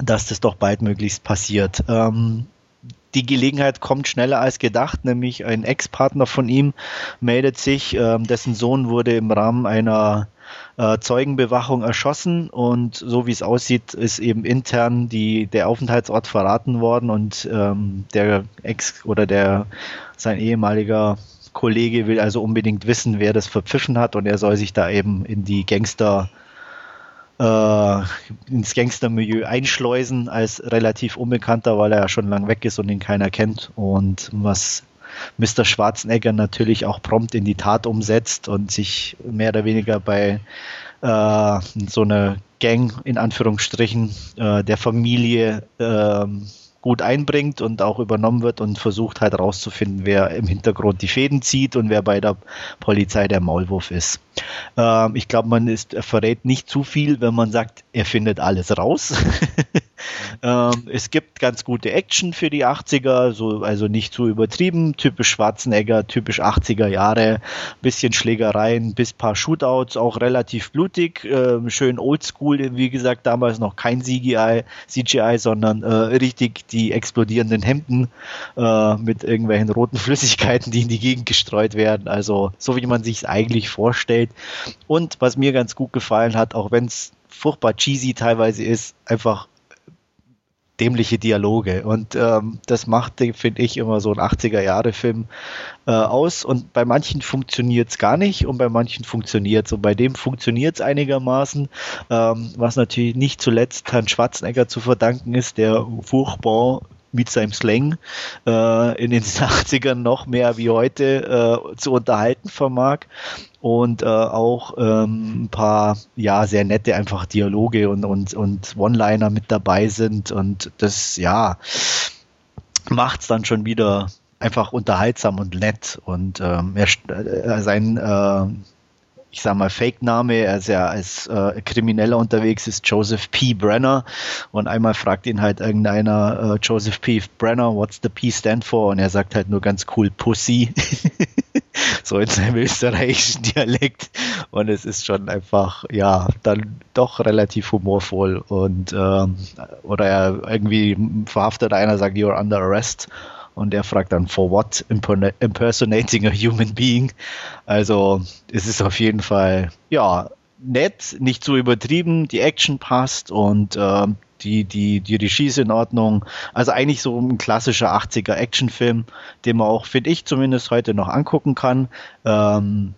dass das doch baldmöglichst passiert. Ähm, die Gelegenheit kommt schneller als gedacht, nämlich ein Ex-Partner von ihm meldet sich, ähm, dessen Sohn wurde im Rahmen einer äh, Zeugenbewachung erschossen und so wie es aussieht, ist eben intern die, der Aufenthaltsort verraten worden und ähm, der Ex oder der sein ehemaliger Kollege will also unbedingt wissen, wer das verpfiffen hat und er soll sich da eben in die Gangster äh, ins Gangstermilieu einschleusen als relativ Unbekannter, weil er ja schon lang weg ist und ihn keiner kennt. Und was Mr. Schwarzenegger natürlich auch prompt in die Tat umsetzt und sich mehr oder weniger bei äh, so einer Gang in Anführungsstrichen äh, der Familie ähm, gut einbringt und auch übernommen wird und versucht halt rauszufinden, wer im Hintergrund die Fäden zieht und wer bei der Polizei der Maulwurf ist. Ähm, ich glaube, man ist, er verrät nicht zu viel, wenn man sagt, er findet alles raus. ähm, es gibt ganz gute Action für die 80er, so, also nicht zu übertrieben, typisch Schwarzenegger, typisch 80er Jahre, bisschen Schlägereien, bis paar Shootouts, auch relativ blutig, ähm, schön oldschool, wie gesagt, damals noch kein CGI, CGI sondern äh, richtig die explodierenden Hemden äh, mit irgendwelchen roten Flüssigkeiten, die in die Gegend gestreut werden. Also so wie man sich es eigentlich vorstellt. Und was mir ganz gut gefallen hat, auch wenn es furchtbar cheesy teilweise ist, einfach dämliche Dialoge. Und ähm, das macht, finde ich, immer so ein 80er-Jahre-Film äh, aus. Und bei manchen funktioniert es gar nicht und bei manchen funktioniert es. Und bei dem funktioniert es einigermaßen, ähm, was natürlich nicht zuletzt Herrn Schwarzenegger zu verdanken ist, der furchtbar mit seinem Slang äh, in den 80ern noch mehr wie heute äh, zu unterhalten vermag. Und äh, auch ähm, ein paar ja sehr nette einfach Dialoge und und und One-Liner mit dabei sind. Und das ja macht's dann schon wieder einfach unterhaltsam und nett. Und ähm, er, äh, sein äh, ich sag mal, Fake-Name, er ist ja als äh, Krimineller unterwegs, ist Joseph P. Brenner und einmal fragt ihn halt irgendeiner, äh, Joseph P. Brenner, what's the P stand for? Und er sagt halt nur ganz cool Pussy, so in seinem österreichischen Dialekt und es ist schon einfach, ja, dann doch relativ humorvoll und ähm, oder er irgendwie verhaftet einer, sagt, you're under arrest und er fragt dann, for what impersonating a human being? Also es ist auf jeden Fall, ja, nett, nicht zu übertrieben, die Action passt und äh, die, die, die Regie ist in Ordnung. Also eigentlich so ein klassischer 80er Actionfilm, den man auch, finde ich, zumindest heute noch angucken kann. Ähm,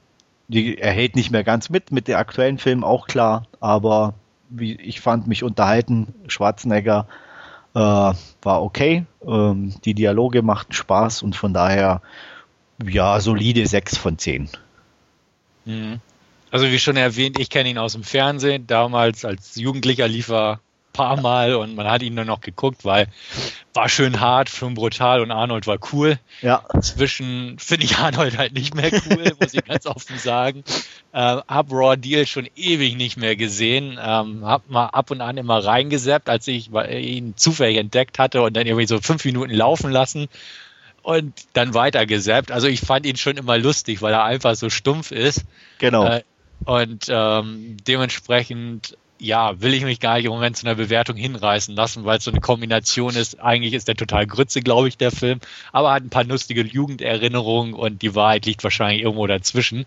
die, er hält nicht mehr ganz mit, mit den aktuellen Filmen auch klar, aber wie, ich fand mich unterhalten. Schwarzenegger war okay. Ähm, die Dialoge machten Spaß und von daher, ja, solide 6 von 10. Mhm. Also wie schon erwähnt, ich kenne ihn aus dem Fernsehen. Damals als Jugendlicher lief er paar Mal und man hat ihn nur noch geguckt, weil war schön hart, schon brutal und Arnold war cool. Ja. Inzwischen finde ich Arnold halt nicht mehr cool, muss ich ganz offen sagen. Ähm, hab Raw Deal schon ewig nicht mehr gesehen. Ähm, hab mal ab und an immer reingeseppt, als ich ihn zufällig entdeckt hatte und dann irgendwie so fünf Minuten laufen lassen und dann weiter gesappt. Also ich fand ihn schon immer lustig, weil er einfach so stumpf ist. Genau. Äh, und ähm, dementsprechend ja, will ich mich gar nicht im Moment zu einer Bewertung hinreißen lassen, weil es so eine Kombination ist. Eigentlich ist der total Grütze, glaube ich, der Film, aber hat ein paar lustige Jugenderinnerungen und die Wahrheit liegt wahrscheinlich irgendwo dazwischen.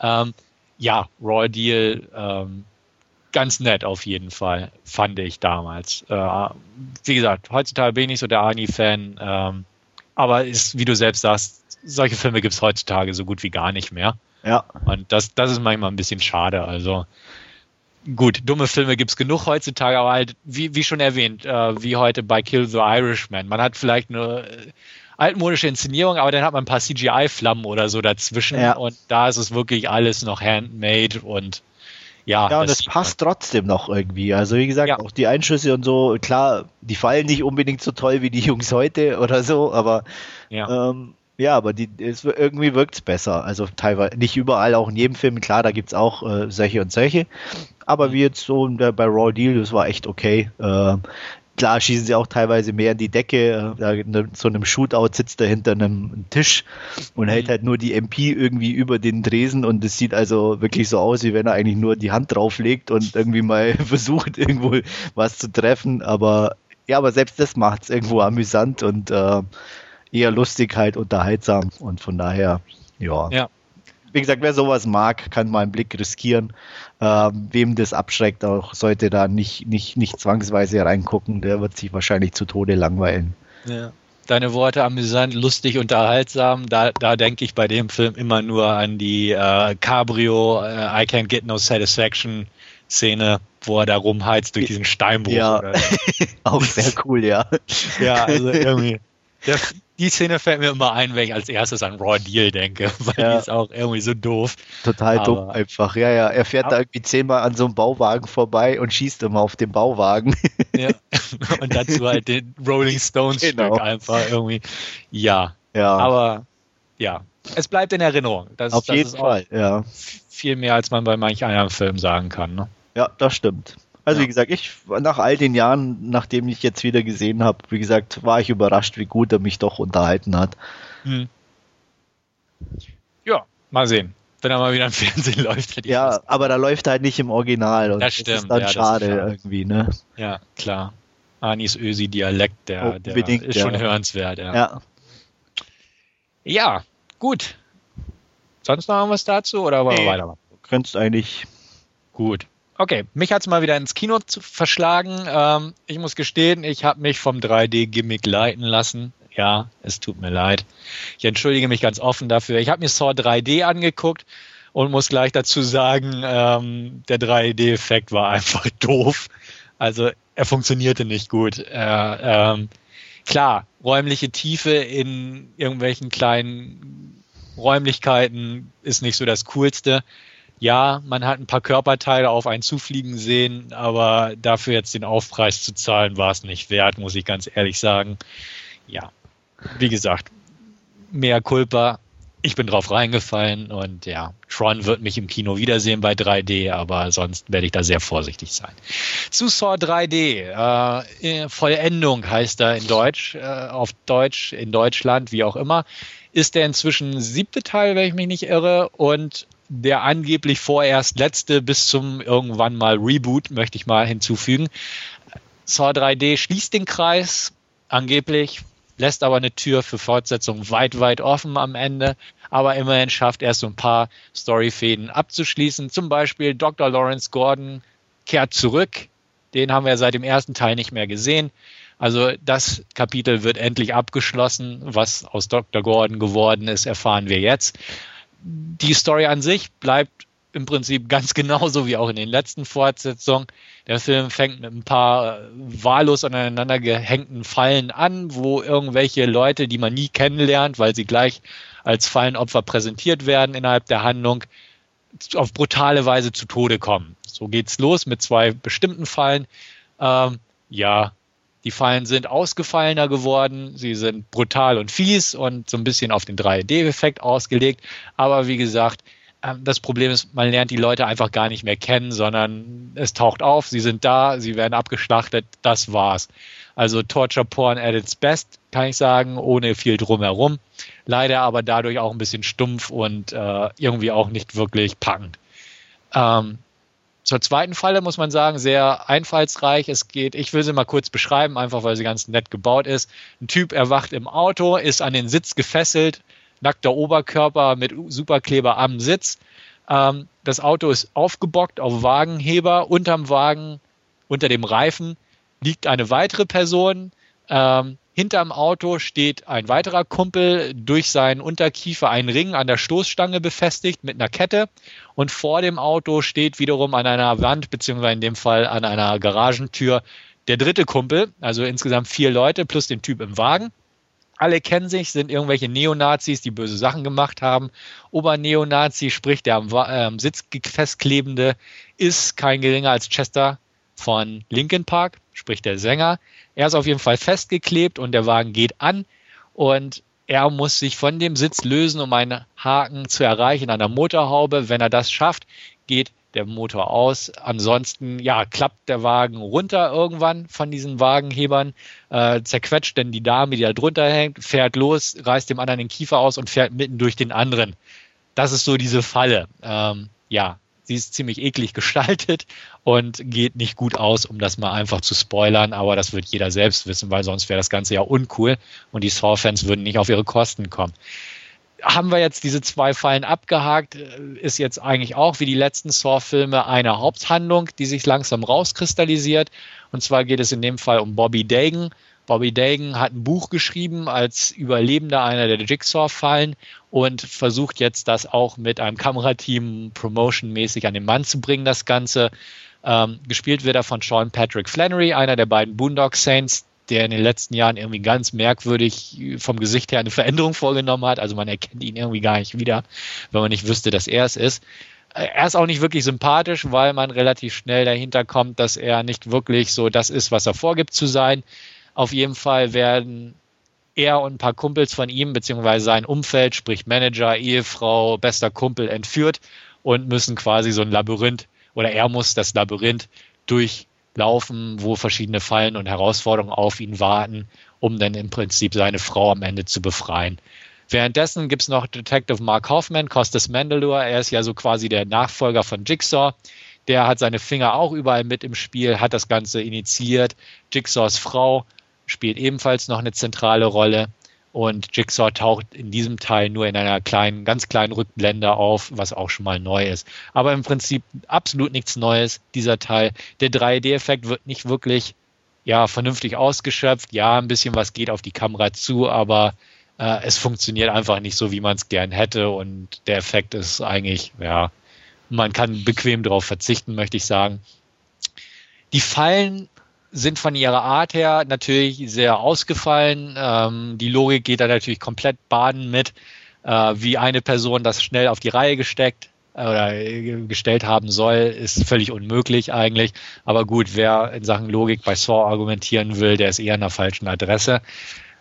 Ähm, ja, Raw Deal, ähm, ganz nett auf jeden Fall, fand ich damals. Äh, wie gesagt, heutzutage bin ich so der Arnie-Fan, ähm, aber ist, wie du selbst sagst, solche Filme gibt es heutzutage so gut wie gar nicht mehr. Ja. Und das, das ist manchmal ein bisschen schade. Also gut, dumme Filme gibt's genug heutzutage, aber halt, wie, wie schon erwähnt, äh, wie heute bei Kill the Irishman. Man hat vielleicht eine äh, altmodische Inszenierung, aber dann hat man ein paar CGI-Flammen oder so dazwischen Ja. und da ist es wirklich alles noch handmade und ja. Ja, und das es passt trotzdem noch irgendwie. Also wie gesagt, Ja. auch die Einschüsse und so, klar, die fallen nicht unbedingt so toll wie die Jungs heute oder so, aber ja. ähm, ja, aber die, es, irgendwie wirkt es besser. Also teilweise, nicht überall, auch in jedem Film, klar, da gibt's auch äh, solche und solche. Aber wie jetzt so der, bei Raw Deal, das war echt okay. Äh, klar schießen sie auch teilweise mehr in die Decke. Äh, Da in ne- so einem Shootout sitzt er hinter einem Tisch und hält halt nur die MP irgendwie über den Tresen und es sieht also wirklich so aus, wie wenn er eigentlich nur die Hand drauflegt und irgendwie mal versucht, irgendwo was zu treffen. Aber ja, aber selbst das macht's irgendwo amüsant und äh, eher lustig halt, unterhaltsam und von daher, ja. Ja. Wie gesagt, wer sowas mag, kann mal einen Blick riskieren. Ähm, wem das abschreckt, auch sollte da nicht, nicht, nicht zwangsweise reingucken, der wird sich wahrscheinlich zu Tode langweilen. Ja. Deine Worte amüsant, lustig, unterhaltsam. Da, da denke ich bei dem Film immer nur an die äh, Cabrio äh, I Can't Get No Satisfaction Szene, wo er da rumheizt durch diesen Steinbruch. Ja. Auch sehr cool, ja. ja, also irgendwie. Der, die Szene fällt mir immer ein, wenn ich als erstes an Raw Deal denke, weil Ja. die ist auch irgendwie so doof. Total Aber- dumm einfach. Ja, ja. Er fährt da irgendwie zehnmal an so einem Bauwagen vorbei und schießt immer auf den Bauwagen. Ja. Und dazu halt den Rolling Stones Genau. Stück einfach irgendwie. Ja, ja, aber ja, es bleibt in Erinnerung. Das, auf das jeden ist Fall. Ja. viel mehr, als man bei manch anderen Film sagen kann. Ne? Ja, das stimmt. Also Ja. wie gesagt, ich nach all den Jahren, nachdem ich jetzt wieder gesehen habe, wie gesagt, war ich überrascht, wie gut er mich doch unterhalten hat. Hm. Ja, mal sehen. Wenn er mal wieder im Fernsehen läuft. hätte ich Ja, aber da läuft er halt nicht im Original und Das das, stimmt, ist dann ja, das ist schade, schade. irgendwie, ne? ja, klar. Anis Ösi-Dialekt, der, der Unbedingt, ist ja. schon hörenswert. Ja. Ja. ja, gut. Sonst noch irgendwas dazu oder wollen wir Nee. weitermachen? Könntest eigentlich. Gut. Okay, mich hat's mal wieder ins Kino verschlagen. Ähm, ich muss gestehen, ich habe mich vom 3D-Gimmick leiten lassen. Ja, es tut mir leid. Ich entschuldige mich ganz offen dafür. Ich habe mir Saw 3D angeguckt und muss gleich dazu sagen, ähm, der 3D-Effekt war einfach doof. Also er funktionierte nicht gut. Äh, ähm, klar, räumliche Tiefe in irgendwelchen kleinen Räumlichkeiten ist nicht so das Coolste. Ja, man hat ein paar Körperteile auf einen zufliegen sehen, aber dafür jetzt den Aufpreis zu zahlen, war es nicht wert, muss ich ganz ehrlich sagen. Ja, wie gesagt, mehr Culpa. Ich bin drauf reingefallen und ja, Tron wird mich im Kino wiedersehen bei 3D, aber sonst werde ich da sehr vorsichtig sein. Zu Saw 3D, äh, Vollendung heißt er in Deutsch, äh, auf Deutsch, in Deutschland, wie auch immer, ist der inzwischen siebte Teil, wenn ich mich nicht irre, und der angeblich vorerst letzte bis zum irgendwann mal Reboot, möchte ich mal hinzufügen. Saw 3D schließt den Kreis, angeblich, lässt aber eine Tür für Fortsetzung weit, weit offen am Ende. Aber immerhin schafft er es so ein paar Storyfäden abzuschließen. Zum Beispiel Dr. Lawrence Gordon kehrt zurück. Den haben wir seit dem ersten Teil nicht mehr gesehen. Also das Kapitel wird endlich abgeschlossen. Was aus Dr. Gordon geworden ist, erfahren wir jetzt. Die Story an sich bleibt im Prinzip ganz genauso wie auch in den letzten Fortsetzungen. Der Film fängt mit ein paar äh, wahllos aneinander gehängten Fallen an, wo irgendwelche Leute, die man nie kennenlernt, weil sie gleich als Fallenopfer präsentiert werden innerhalb der Handlung, auf brutale Weise zu Tode kommen. So geht's los mit zwei bestimmten Fallen. Ähm, ja, die Fallen sind ausgefallener geworden, sie sind brutal und fies und so ein bisschen auf den 3D-Effekt ausgelegt. Aber wie gesagt, ähm, das Problem ist, man lernt die Leute einfach gar nicht mehr kennen, sondern es taucht auf, sie sind da, sie werden abgeschlachtet, das war's. Also Torture Porn at its best, kann ich sagen, ohne viel drumherum. Leider aber dadurch auch ein bisschen stumpf und äh, irgendwie auch nicht wirklich packend. Ähm, zur zweiten Falle muss man sagen, sehr einfallsreich. Es geht, ich will sie mal kurz beschreiben, einfach weil sie ganz nett gebaut ist. Ein Typ erwacht im Auto, ist an den Sitz gefesselt, nackter Oberkörper mit Superkleber am Sitz. Ähm, das Auto ist aufgebockt auf Wagenheber. Unterm Wagen, unter dem Reifen, liegt eine weitere Person. Ähm, Hinterm Auto steht ein weiterer Kumpel durch seinen Unterkiefer einen Ring an der Stoßstange befestigt mit einer Kette und vor dem Auto steht wiederum an einer Wand beziehungsweise in dem Fall an einer Garagentür der dritte Kumpel, also insgesamt vier Leute plus den Typ im Wagen. Alle kennen sich, sind irgendwelche Neonazis, die böse Sachen gemacht haben. Oberneonazi, sprich der am äh, Sitz festklebende, ist kein geringer als Chester von Linkin Park, sprich der Sänger. Er ist auf jeden Fall festgeklebt und der Wagen geht an und er muss sich von dem Sitz lösen, um einen Haken zu erreichen an der Motorhaube. Wenn er das schafft, geht der Motor aus. Ansonsten, ja, klappt der Wagen runter irgendwann von diesen Wagenhebern, äh, zerquetscht denn die Dame, die da drunter hängt, fährt los, reißt dem anderen den Kiefer aus und fährt mitten durch den anderen. Das ist so diese Falle. Ähm, ja, Sie ist ziemlich eklig gestaltet und geht nicht gut aus, um das mal einfach zu spoilern, aber das wird jeder selbst wissen, weil sonst wäre das Ganze ja uncool und die Saw-Fans würden nicht auf ihre Kosten kommen. Haben wir jetzt diese zwei Fallen abgehakt, ist jetzt eigentlich auch wie die letzten Saw-Filme eine Haupthandlung, die sich langsam rauskristallisiert. Und zwar geht es in dem Fall um Bobby Dagan, Bobby Dagan hat ein Buch geschrieben als Überlebender einer der Jigsaw-Fallen und versucht jetzt das auch mit einem Kamerateam promotionmäßig an den Mann zu bringen, das Ganze. Ähm, gespielt wird er von Sean Patrick Flannery, einer der beiden Boondock Saints, der in den letzten Jahren irgendwie ganz merkwürdig vom Gesicht her eine Veränderung vorgenommen hat. Also man erkennt ihn irgendwie gar nicht wieder, wenn man nicht wüsste, dass er es ist. Äh, er ist auch nicht wirklich sympathisch, weil man relativ schnell dahinter kommt, dass er nicht wirklich so das ist, was er vorgibt zu sein. Auf jeden Fall werden er und ein paar Kumpels von ihm, beziehungsweise sein Umfeld, sprich Manager, Ehefrau, bester Kumpel, entführt und müssen quasi so ein Labyrinth oder er muss das Labyrinth durchlaufen, wo verschiedene Fallen und Herausforderungen auf ihn warten, um dann im Prinzip seine Frau am Ende zu befreien. Währenddessen gibt es noch Detective Mark Hoffman, Costas Mandalore. Er ist ja so quasi der Nachfolger von Jigsaw. Der hat seine Finger auch überall mit im Spiel, hat das Ganze initiiert. Jigsaws Frau spielt ebenfalls noch eine zentrale Rolle. Und Jigsaw taucht in diesem Teil nur in einer kleinen, ganz kleinen Rückblende auf, was auch schon mal neu ist. Aber im Prinzip absolut nichts Neues, dieser Teil. Der 3D-Effekt wird nicht wirklich ja, vernünftig ausgeschöpft. Ja, ein bisschen was geht auf die Kamera zu, aber äh, es funktioniert einfach nicht so, wie man es gern hätte. Und der Effekt ist eigentlich, ja, man kann bequem darauf verzichten, möchte ich sagen. Die Fallen sind von ihrer Art her natürlich sehr ausgefallen. Ähm, die Logik geht da natürlich komplett baden mit, äh, wie eine Person das schnell auf die Reihe gesteckt äh, oder äh, gestellt haben soll, ist völlig unmöglich eigentlich. Aber gut, wer in Sachen Logik bei Saw argumentieren will, der ist eher an der falschen Adresse.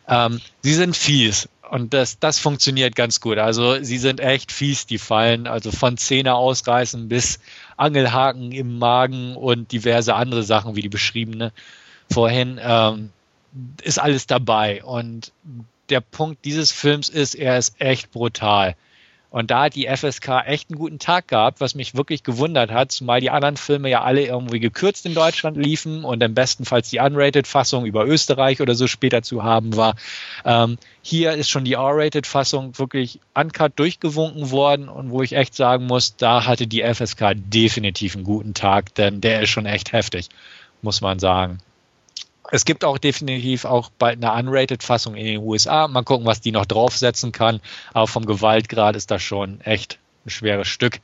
Ähm, sie sind fies und das, das funktioniert ganz gut. Also sie sind echt fies, die Fallen. Also von Zähne ausreißen bis Angelhaken im Magen und diverse andere Sachen, wie die beschriebene vorhin, ähm, ist alles dabei. Und der Punkt dieses Films ist, er ist echt brutal. Und da hat die FSK echt einen guten Tag gehabt, was mich wirklich gewundert hat, zumal die anderen Filme ja alle irgendwie gekürzt in Deutschland liefen und im bestenfalls die Unrated-Fassung über Österreich oder so später zu haben war. Ähm, hier ist schon die R-Rated-Fassung wirklich uncut durchgewunken worden und wo ich echt sagen muss, da hatte die FSK definitiv einen guten Tag, denn der ist schon echt heftig, muss man sagen. Es gibt auch definitiv auch bald eine Unrated-Fassung in den USA. Mal gucken, was die noch draufsetzen kann. Aber vom Gewaltgrad ist das schon echt ein schweres Stück.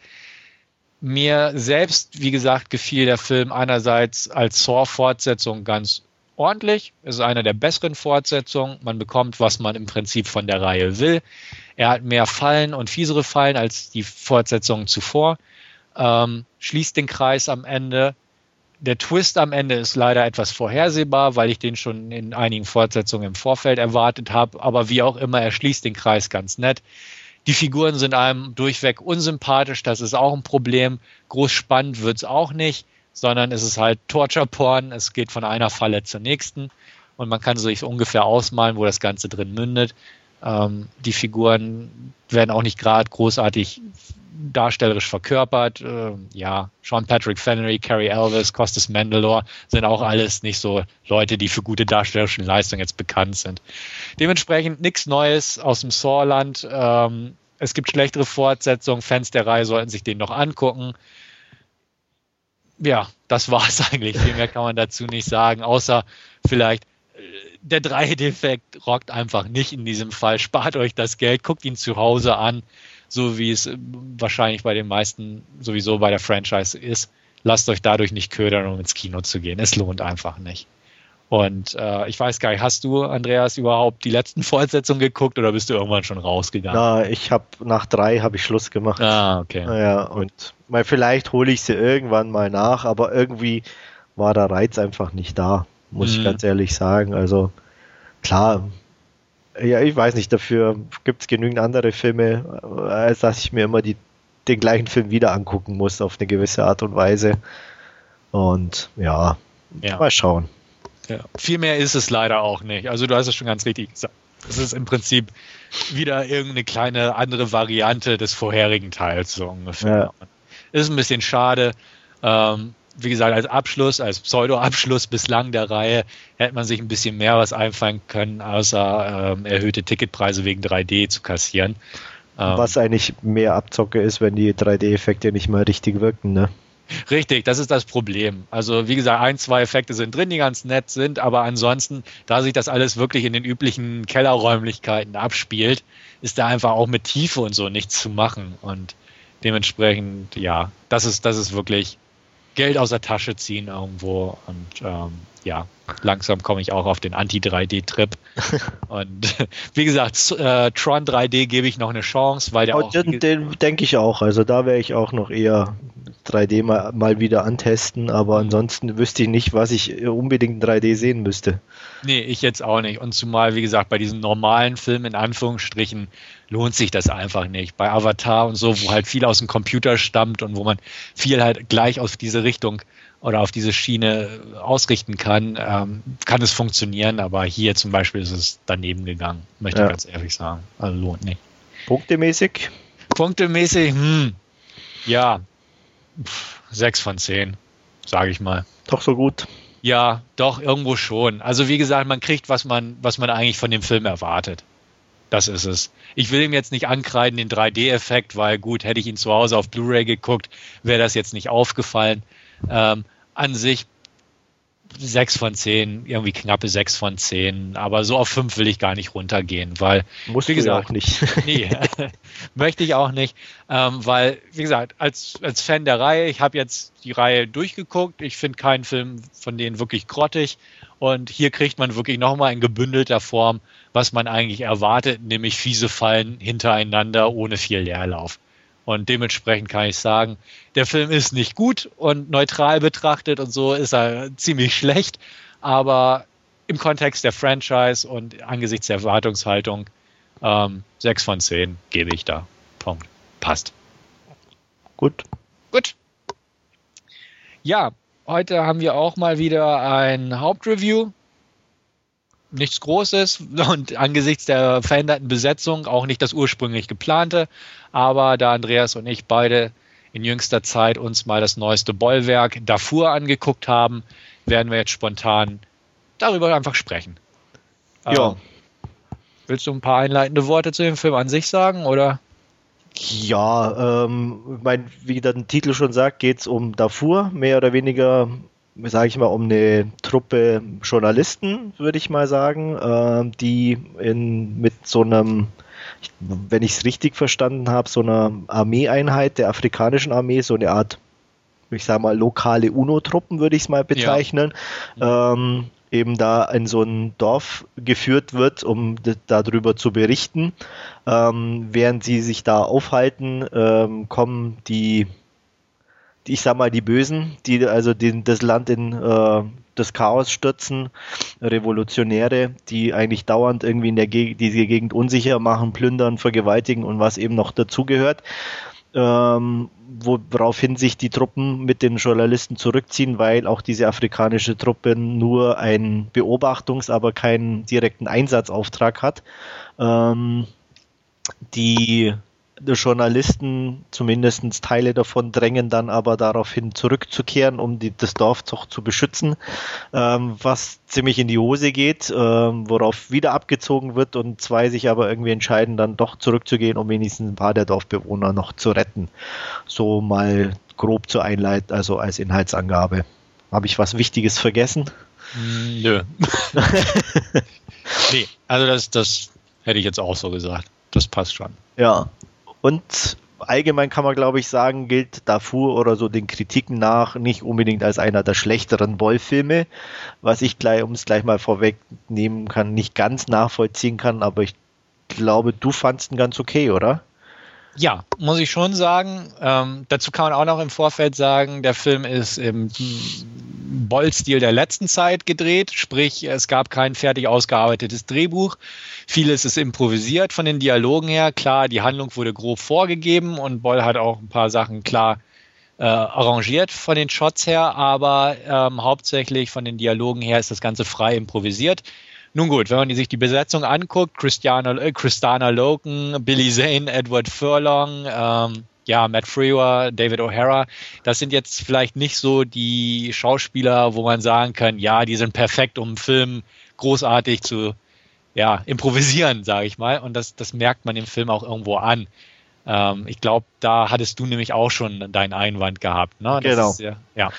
Mir selbst, wie gesagt, gefiel der Film einerseits als Saw-Fortsetzung ganz ordentlich. Es ist eine der besseren Fortsetzungen. Man bekommt, was man im Prinzip von der Reihe will. Er hat mehr Fallen und fiesere Fallen als die Fortsetzungen zuvor. Ähm, schließt den Kreis am Ende der Twist am Ende ist leider etwas vorhersehbar, weil ich den schon in einigen Fortsetzungen im Vorfeld erwartet habe. Aber wie auch immer, er schließt den Kreis ganz nett. Die Figuren sind einem durchweg unsympathisch, das ist auch ein Problem. Groß spannend wird's auch nicht, sondern es ist halt Torture-Porn. Es geht von einer Falle zur nächsten und man kann sich ungefähr ausmalen, wo das Ganze drin mündet. Ähm, die Figuren werden auch nicht gerade großartig darstellerisch verkörpert. Äh, ja, Sean Patrick Flannery, Carrie Elvis, Costas Mandalore sind auch alles nicht so Leute, die für gute darstellerische Leistung jetzt bekannt sind. Dementsprechend nichts Neues aus dem Saw-Land. Ähm, es gibt schlechtere Fortsetzungen. Fans der Reihe sollten sich den noch angucken. Ja, das war es eigentlich. Viel mehr kann man dazu nicht sagen, außer vielleicht äh, der 3D-Effekt rockt einfach nicht in diesem Fall. Spart euch das Geld, guckt ihn zu Hause an so wie es äh, wahrscheinlich bei den meisten sowieso bei der Franchise ist. Lasst euch dadurch nicht ködern, um ins Kino zu gehen. Es lohnt einfach nicht. Und äh, ich weiß gar nicht, hast du, Andreas, überhaupt die letzten Fortsetzungen geguckt oder bist du irgendwann schon rausgegangen? Na, ich habe nach drei habe ich Schluss gemacht. Ah, okay. Ja, und mal vielleicht hole ich sie irgendwann mal nach, aber irgendwie war der Reiz einfach nicht da, muss mhm. ich ganz ehrlich sagen. Also klar, ja, ich weiß nicht, dafür gibt es genügend andere Filme, als dass ich mir immer die, den gleichen Film wieder angucken muss auf eine gewisse Art und Weise. Und ja, ja. mal schauen. Ja. Viel mehr ist es leider auch nicht. Also du hast es schon ganz richtig gesagt. Es ist im Prinzip wieder irgendeine kleine andere Variante des vorherigen Teils, so ungefähr. Ja. Ist ein bisschen schade. Ähm, wie gesagt, als Abschluss, als Pseudo-Abschluss bislang der Reihe hätte man sich ein bisschen mehr was einfallen können, außer ähm, erhöhte Ticketpreise wegen 3D zu kassieren. Ähm, was eigentlich mehr Abzocke ist, wenn die 3D-Effekte nicht mal richtig wirken, ne? Richtig, das ist das Problem. Also wie gesagt, ein, zwei Effekte sind drin, die ganz nett sind, aber ansonsten, da sich das alles wirklich in den üblichen Kellerräumlichkeiten abspielt, ist da einfach auch mit Tiefe und so nichts zu machen. Und dementsprechend, ja, das ist, das ist wirklich Geld aus der Tasche ziehen irgendwo und ähm, ja, langsam komme ich auch auf den Anti-3D-Trip. und wie gesagt, äh, Tron 3D gebe ich noch eine Chance, weil der oh, auch. Den, den denke ich auch. Also da wäre ich auch noch eher 3D mal, mal wieder antesten, aber ansonsten wüsste ich nicht, was ich unbedingt in 3D sehen müsste. Nee, ich jetzt auch nicht. Und zumal, wie gesagt, bei diesen normalen Filmen in Anführungsstrichen lohnt sich das einfach nicht. Bei Avatar und so, wo halt viel aus dem Computer stammt und wo man viel halt gleich auf diese Richtung oder auf diese Schiene ausrichten kann, ähm, kann es funktionieren, aber hier zum Beispiel ist es daneben gegangen, möchte ja. ich ganz ehrlich sagen. Also lohnt nicht. Punktemäßig? Punktemäßig, hm, ja, sechs von zehn, sage ich mal. Doch so gut. Ja, doch, irgendwo schon. Also wie gesagt, man kriegt, was man, was man eigentlich von dem Film erwartet. Das ist es. Ich will ihm jetzt nicht ankreiden, den 3D-Effekt, weil gut, hätte ich ihn zu Hause auf Blu-ray geguckt, wäre das jetzt nicht aufgefallen. Ähm, an sich sechs von zehn, irgendwie knappe sechs von zehn, aber so auf fünf will ich gar nicht runtergehen, weil Musst wie gesagt, auch nicht. nee, möchte ich auch nicht, ähm, weil wie gesagt, als als Fan der Reihe, ich habe jetzt die Reihe durchgeguckt, ich finde keinen Film von denen wirklich grottig und hier kriegt man wirklich nochmal in gebündelter Form, was man eigentlich erwartet, nämlich fiese Fallen hintereinander ohne viel Leerlauf. Und dementsprechend kann ich sagen, der Film ist nicht gut und neutral betrachtet und so ist er ziemlich schlecht. Aber im Kontext der Franchise und angesichts der Erwartungshaltung ähm, 6 von 10 gebe ich da. Punkt. Passt. Gut. Gut. Ja, heute haben wir auch mal wieder ein Hauptreview nichts Großes und angesichts der veränderten Besetzung auch nicht das ursprünglich geplante. Aber da Andreas und ich beide in jüngster Zeit uns mal das neueste Bollwerk Darfur angeguckt haben, werden wir jetzt spontan darüber einfach sprechen. Ja. Ähm, willst du ein paar einleitende Worte zu dem Film an sich sagen oder? Ja, ähm, mein, wie der Titel schon sagt, geht es um Darfur, mehr oder weniger sage ich mal, um eine Truppe Journalisten, würde ich mal sagen, äh, die in, mit so einem, wenn ich es richtig verstanden habe, so einer Armeeeinheit der afrikanischen Armee, so eine Art, ich sage mal, lokale UNO-Truppen, würde ich es mal bezeichnen, ja. ähm, eben da in so ein Dorf geführt wird, um darüber zu berichten. Ähm, während sie sich da aufhalten, ähm, kommen die ich sag mal, die Bösen, die also den, das Land in äh, das Chaos stürzen, Revolutionäre, die eigentlich dauernd irgendwie in der Gegend, diese Gegend unsicher machen, plündern, vergewaltigen und was eben noch dazugehört. ähm, woraufhin sich die Truppen mit den Journalisten zurückziehen, weil auch diese afrikanische Truppe nur einen Beobachtungs-, aber keinen direkten Einsatzauftrag hat. Ähm, die Journalisten, zumindest Teile davon, drängen dann aber daraufhin zurückzukehren, um die, das Dorf doch zu beschützen, ähm, was ziemlich in die Hose geht, ähm, worauf wieder abgezogen wird und zwei sich aber irgendwie entscheiden, dann doch zurückzugehen, um wenigstens ein paar der Dorfbewohner noch zu retten. So mal grob zur Einleitung, also als Inhaltsangabe. Habe ich was Wichtiges vergessen? Mm, nö. nee, also das, das hätte ich jetzt auch so gesagt. Das passt schon. Ja, und allgemein kann man, glaube ich, sagen, gilt Darfur oder so den Kritiken nach nicht unbedingt als einer der schlechteren Boll-Filme, was ich gleich, um es gleich mal vorwegnehmen kann, nicht ganz nachvollziehen kann, aber ich glaube, du fandst ihn ganz okay, oder? Ja, muss ich schon sagen. Ähm, dazu kann man auch noch im Vorfeld sagen, der Film ist im Boll-Stil der letzten Zeit gedreht, sprich es gab kein fertig ausgearbeitetes Drehbuch. Vieles ist improvisiert von den Dialogen her. Klar, die Handlung wurde grob vorgegeben und Boll hat auch ein paar Sachen klar äh, arrangiert von den Shots her, aber ähm, hauptsächlich von den Dialogen her ist das Ganze frei improvisiert. Nun gut, wenn man sich die Besetzung anguckt, Christiana, äh, Christana Loken, Billy Zane, Edward Furlong, ähm, ja, Matt Frewer, David O'Hara, das sind jetzt vielleicht nicht so die Schauspieler, wo man sagen kann, ja, die sind perfekt, um einen Film großartig zu ja, improvisieren, sage ich mal. Und das, das merkt man im Film auch irgendwo an. Ähm, ich glaube, da hattest du nämlich auch schon deinen Einwand gehabt. Ne? Das genau. Ist, ja, ja.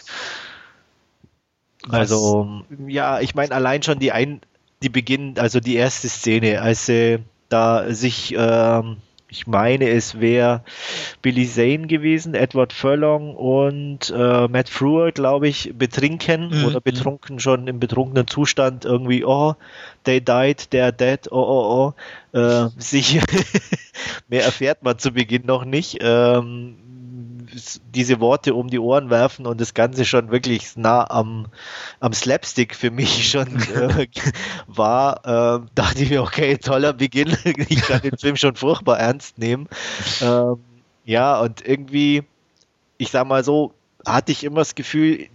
Also, ja, ich meine, allein schon die ein, die Beginn, also die erste Szene, als sie da sich, ähm, ich meine, es wäre Billy Zane gewesen, Edward Furlong und äh, Matt Frewer, glaube ich, betrinken mhm. oder betrunken schon im betrunkenen Zustand irgendwie, oh, they died, they're dead, oh, oh, oh. Äh, sich mehr erfährt man zu Beginn noch nicht. Ähm, diese Worte um die Ohren werfen und das Ganze schon wirklich nah am, am Slapstick für mich schon äh, war, äh, dachte ich mir, okay, toller Beginn. ich kann den Film schon furchtbar ernst nehmen. Ähm, ja, und irgendwie, ich sag mal so, hatte ich immer das Gefühl,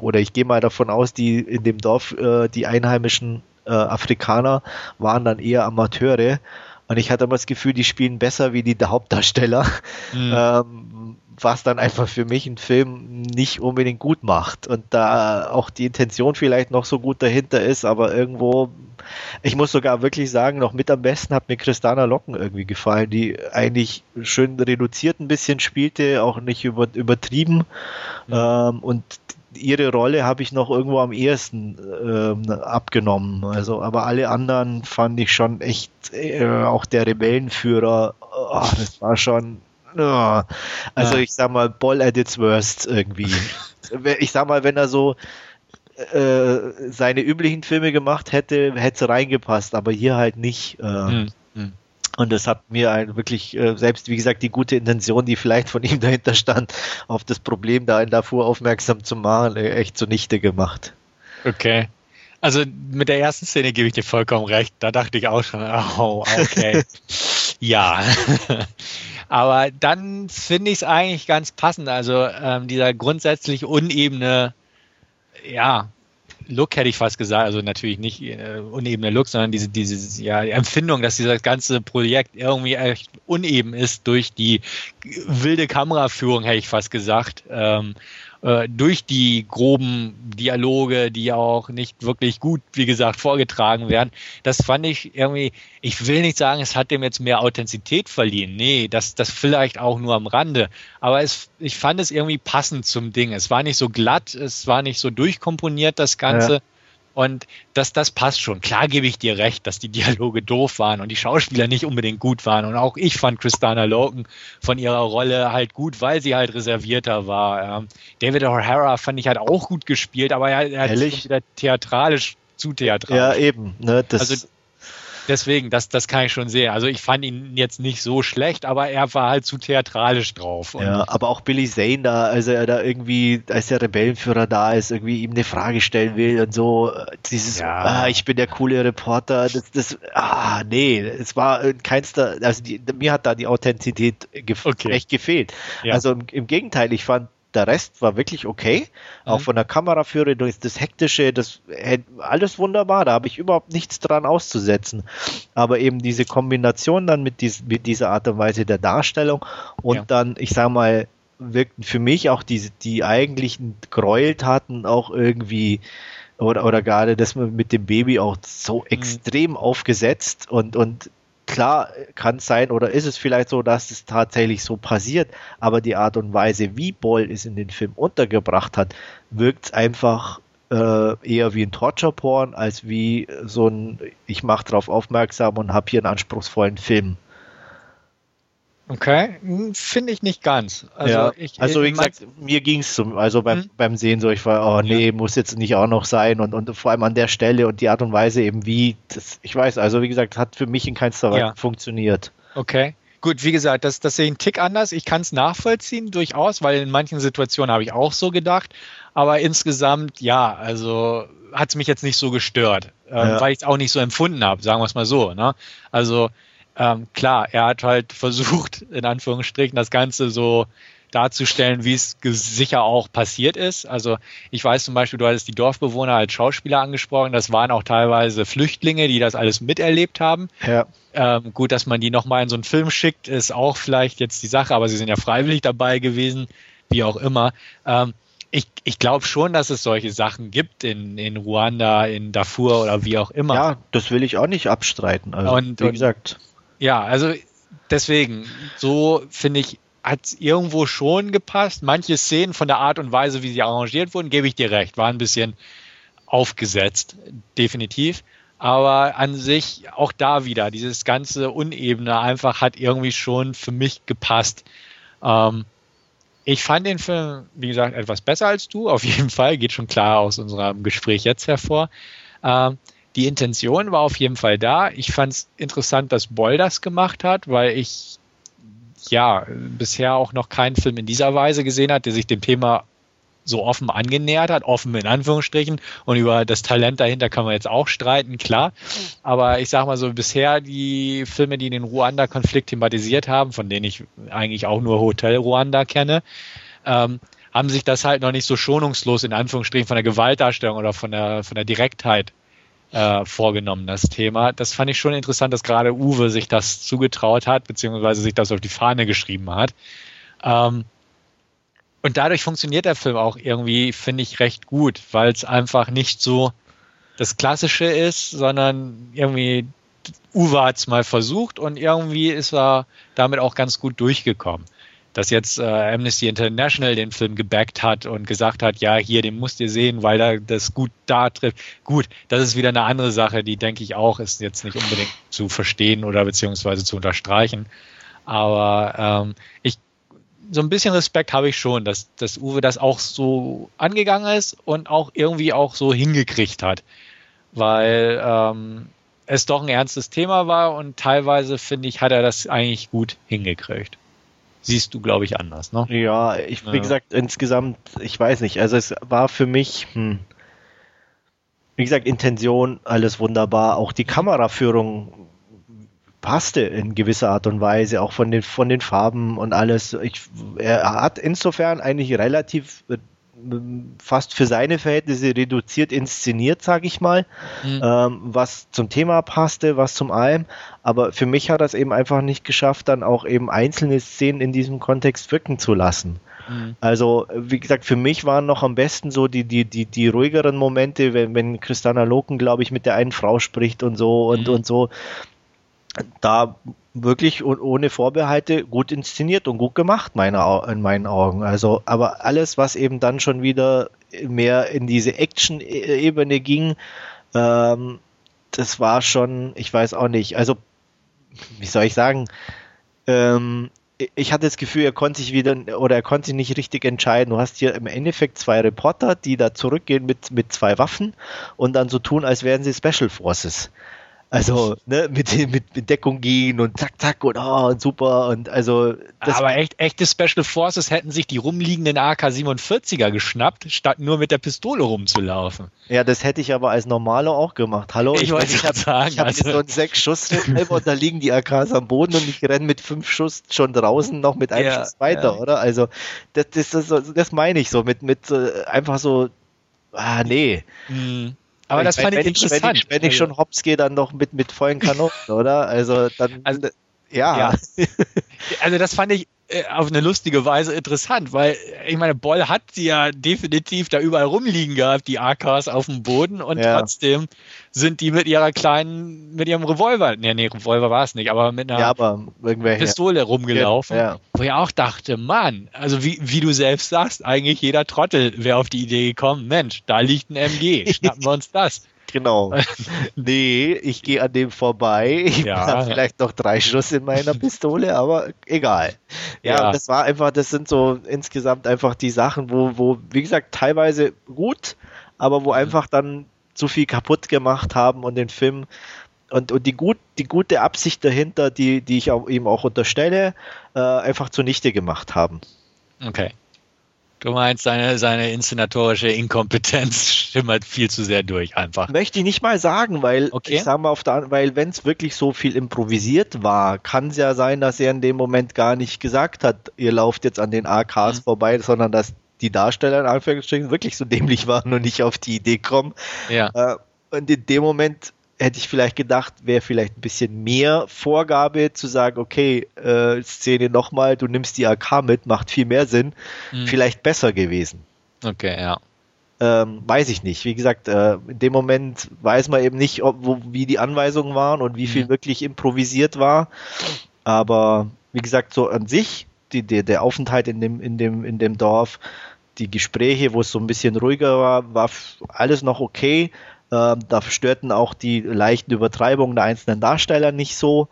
oder ich gehe mal davon aus, die in dem Dorf, äh, die einheimischen äh, Afrikaner waren dann eher Amateure. Und ich hatte immer das Gefühl, die spielen besser wie die Hauptdarsteller. Mhm. Ähm, was dann einfach für mich einen Film nicht unbedingt gut macht. Und da auch die Intention vielleicht noch so gut dahinter ist, aber irgendwo, ich muss sogar wirklich sagen, noch mit am besten hat mir Christana Locken irgendwie gefallen, die eigentlich schön reduziert ein bisschen spielte, auch nicht über, übertrieben. Mhm. Ähm, und ihre Rolle habe ich noch irgendwo am ehesten ähm, abgenommen. Also, aber alle anderen fand ich schon echt, äh, auch der Rebellenführer, oh, das war schon also ja. ich sag mal, Ball at its worst irgendwie. ich sag mal, wenn er so äh, seine üblichen Filme gemacht hätte, hätte es reingepasst, aber hier halt nicht. Äh, hm, hm. Und das hat mir halt wirklich, äh, selbst wie gesagt, die gute Intention, die vielleicht von ihm dahinter stand, auf das Problem da in Darfur aufmerksam zu machen, echt zunichte gemacht. Okay. Also mit der ersten Szene gebe ich dir vollkommen recht. Da dachte ich auch schon, oh, okay. ja. Aber dann finde ich es eigentlich ganz passend. Also ähm, dieser grundsätzlich unebene, ja, Look hätte ich fast gesagt, also natürlich nicht äh, unebene Look, sondern diese, diese ja, die Empfindung, dass dieses ganze Projekt irgendwie echt uneben ist durch die wilde Kameraführung, hätte ich fast gesagt. Ähm, äh, durch die groben Dialoge, die auch nicht wirklich gut, wie gesagt, vorgetragen werden. Das fand ich irgendwie, ich will nicht sagen, es hat dem jetzt mehr Authentizität verliehen. Nee, das, das vielleicht auch nur am Rande. Aber es, ich fand es irgendwie passend zum Ding. Es war nicht so glatt, es war nicht so durchkomponiert, das Ganze. Ja. Und das, das passt schon. Klar gebe ich dir recht, dass die Dialoge doof waren und die Schauspieler nicht unbedingt gut waren. Und auch ich fand Christana Loken von ihrer Rolle halt gut, weil sie halt reservierter war. Ähm, David O'Hara fand ich halt auch gut gespielt, aber er, er hat wieder theatralisch zu theatralisch. Ja, eben. Ne, also deswegen, das, das kann ich schon sehen. Also ich fand ihn jetzt nicht so schlecht, aber er war halt zu theatralisch drauf. ja, aber auch Billy Zane da, also er da irgendwie, als der Rebellenführer da ist, irgendwie ihm eine Frage stellen will und so, dieses, ja. ah, ich bin der coole Reporter, das, das, ah, nee, es war keinster, also die, mir hat da die Authentizität gef okay. echt gefehlt. Ja. Also im, im Gegenteil, ich fand der Rest war wirklich okay. Mhm. Auch von der Kameraführung, durch das Hektische, das alles wunderbar. Da habe ich überhaupt nichts dran auszusetzen. Aber eben diese Kombination dann mit, dies, mit dieser Art und Weise der Darstellung und ja. dann, ich sag mal, wirkten für mich auch diese, die eigentlichen Gräueltaten auch irgendwie oder, oder gerade das mit dem Baby auch so mhm. extrem aufgesetzt und, und klar kann es sein oder ist es vielleicht so, dass es tatsächlich so passiert, aber die Art und Weise, wie Boll es in den Film untergebracht hat, wirkt einfach äh, eher wie ein Torture-Porn als wie so ein, ich mache darauf aufmerksam und habe hier einen anspruchsvollen Film. Okay, hm, finde ich nicht ganz. Also, ja, ich, also wie gesagt, mir ging es so, also beim, hm? beim Sehen so, ich war, oh nee, ja. muss jetzt nicht auch noch sein und, und vor allem an der Stelle und die Art und Weise eben wie, das, ich weiß, also wie gesagt, hat für mich in keinster Weise ja. funktioniert. Okay. Gut, wie gesagt, das, das sehe ich einen Tick anders. Ich kann es nachvollziehen, durchaus, weil in manchen Situationen habe ich auch so gedacht. Aber insgesamt, ja, also hat es mich jetzt nicht so gestört, äh, weil ich es auch nicht so empfunden habe, sagen wir es mal so. Ne? Also ähm, klar, er hat halt versucht, in Anführungsstrichen, das Ganze so darzustellen, wie es sicher auch passiert ist. Also ich weiß zum Beispiel, du hattest die Dorfbewohner als Schauspieler angesprochen. Das waren auch teilweise Flüchtlinge, die das alles miterlebt haben. Ja. Ähm, gut, dass man die nochmal in so einen Film schickt, ist auch vielleicht jetzt die Sache, aber sie sind ja freiwillig dabei gewesen, wie auch immer. Ähm, ich, ich glaube schon, dass es solche Sachen gibt in, in Ruanda, in Darfur oder wie auch immer. Ja, das will ich auch nicht abstreiten. Also, und, wie gesagt. Ja, also deswegen, so finde ich, hat es irgendwo schon gepasst. Manche Szenen von der Art und Weise, wie sie arrangiert wurden, gebe ich dir recht, war ein bisschen aufgesetzt, definitiv. Aber an sich auch da wieder, dieses ganze Unebene einfach hat irgendwie schon für mich gepasst. Ähm, ich fand den Film, wie gesagt, etwas besser als du, auf jeden Fall, geht schon klar aus unserem Gespräch jetzt hervor. Ähm, die Intention war auf jeden Fall da. Ich fand es interessant, dass Boll das gemacht hat, weil ich ja bisher auch noch keinen Film in dieser Weise gesehen hat, der sich dem Thema so offen angenähert hat, offen in Anführungsstrichen. Und über das Talent dahinter kann man jetzt auch streiten, klar. Aber ich sag mal so, bisher die Filme, die den Ruanda-Konflikt thematisiert haben, von denen ich eigentlich auch nur Hotel Ruanda kenne, ähm, haben sich das halt noch nicht so schonungslos in Anführungsstrichen von der Gewaltdarstellung oder von der, von der Direktheit äh, vorgenommen, das Thema. Das fand ich schon interessant, dass gerade Uwe sich das zugetraut hat, beziehungsweise sich das auf die Fahne geschrieben hat. Ähm, und dadurch funktioniert der Film auch irgendwie, finde ich, recht gut, weil es einfach nicht so das Klassische ist, sondern irgendwie Uwe hat es mal versucht und irgendwie ist er damit auch ganz gut durchgekommen dass jetzt äh, Amnesty International den Film gebackt hat und gesagt hat, ja, hier, den musst ihr sehen, weil er das gut da trifft. Gut, das ist wieder eine andere Sache, die denke ich auch, ist jetzt nicht unbedingt zu verstehen oder beziehungsweise zu unterstreichen. Aber ähm, ich so ein bisschen Respekt habe ich schon, dass, dass Uwe das auch so angegangen ist und auch irgendwie auch so hingekriegt hat. Weil ähm, es doch ein ernstes Thema war und teilweise, finde ich, hat er das eigentlich gut hingekriegt siehst du, glaube ich, anders. Ne? Ja, ich, wie ja. gesagt, insgesamt, ich weiß nicht. Also es war für mich, hm, wie gesagt, Intention, alles wunderbar. Auch die Kameraführung passte in gewisser Art und Weise, auch von den, von den Farben und alles. Ich, er hat insofern eigentlich relativ fast für seine Verhältnisse reduziert inszeniert, sage ich mal, mhm. ähm, was zum Thema passte, was zum allem. Aber für mich hat er es eben einfach nicht geschafft, dann auch eben einzelne Szenen in diesem Kontext wirken zu lassen. Mhm. Also, wie gesagt, für mich waren noch am besten so die, die, die, die ruhigeren Momente, wenn, wenn Christiana Loken, glaube ich, mit der einen Frau spricht und so und, mhm. und so. Da wirklich ohne Vorbehalte gut inszeniert und gut gemacht, meine, in meinen Augen. Also, aber alles, was eben dann schon wieder mehr in diese Action-Ebene ging, ähm, das war schon, ich weiß auch nicht, also, wie soll ich sagen, ähm, ich hatte das Gefühl, er konnte sich wieder oder er konnte sich nicht richtig entscheiden. Du hast hier im Endeffekt zwei Reporter, die da zurückgehen mit, mit zwei Waffen und dann so tun, als wären sie Special Forces. Also, ne, mit, mit, mit Deckung gehen und zack, zack und, oh, und super und also. Aber echt, echte Special Forces hätten sich die rumliegenden AK-47er geschnappt, statt nur mit der Pistole rumzulaufen. Ja, das hätte ich aber als Normaler auch gemacht. Hallo, Ich ich, wollte ich gerade sagen, ich habe also- so einen sechs Schuss und da liegen die AKs am Boden und ich renne mit fünf Schuss schon draußen noch mit einem Ja, Schuss weiter, ja. oder? Also das, das, das, das meine ich so mit mit äh, einfach so. Ah nee. Mhm. Aber das mein, fand ich interessant. Wenn ich, wenn ich schon hops gehe, dann noch mit mit vollen Kanonen, oder? Also dann. Also- ja. Ja. Also das fand ich auf eine lustige Weise interessant, weil äh, ich meine, Boll hat sie ja definitiv da überall rumliegen gehabt, die AKs auf dem Boden und Ja. trotzdem sind die mit ihrer kleinen, mit ihrem Revolver, nee, nee, Revolver war es nicht, aber mit einer Ja, aber. Pistole rumgelaufen, Ja. wo ich auch dachte, Mann, also wie, wie du selbst sagst, eigentlich jeder Trottel wäre auf die Idee gekommen, Mensch, da liegt ein MG, schnappen wir uns das. Genau. Nee, ich gehe an dem vorbei. Ich Ja. habe vielleicht noch drei Schuss in meiner Pistole, aber egal. Ja, Ja. das war einfach, das sind so insgesamt einfach die Sachen, wo, wo, wie gesagt, teilweise gut, aber wo einfach dann zu viel kaputt gemacht haben und den Film und, und die, gut, die gute Absicht dahinter, die, die ich auch, ihm auch unterstelle, äh, einfach zunichte gemacht haben. Okay. Du meinst, seine, seine inszenatorische Inkompetenz schimmert viel zu sehr durch einfach. Möchte ich nicht mal sagen, weil Okay. ich sag mal auf der, weil wenn es wirklich so viel improvisiert war, kann es ja sein, dass er in dem Moment gar nicht gesagt hat, ihr lauft jetzt an den AKs Mhm. vorbei, sondern dass die Darsteller in Anführungsstrichen wirklich so dämlich waren und nicht auf die Idee kommen. Ja. Äh, und in dem Moment hätte ich vielleicht gedacht, wäre vielleicht ein bisschen mehr Vorgabe zu sagen, okay, äh, Szene nochmal, du nimmst die AK mit, macht viel mehr Sinn, Mhm. vielleicht besser gewesen. Okay, ja. Ähm, weiß ich nicht. Wie gesagt, äh, in dem Moment weiß man eben nicht, ob, wo, wie die Anweisungen waren und wie viel Mhm. wirklich improvisiert war. Aber wie gesagt, so an sich, die, der, der Aufenthalt in dem, in, dem, in dem Dorf, die Gespräche, wo es so ein bisschen ruhiger war, war alles noch okay. Ähm, da störten auch die leichten Übertreibungen der einzelnen Darsteller nicht so.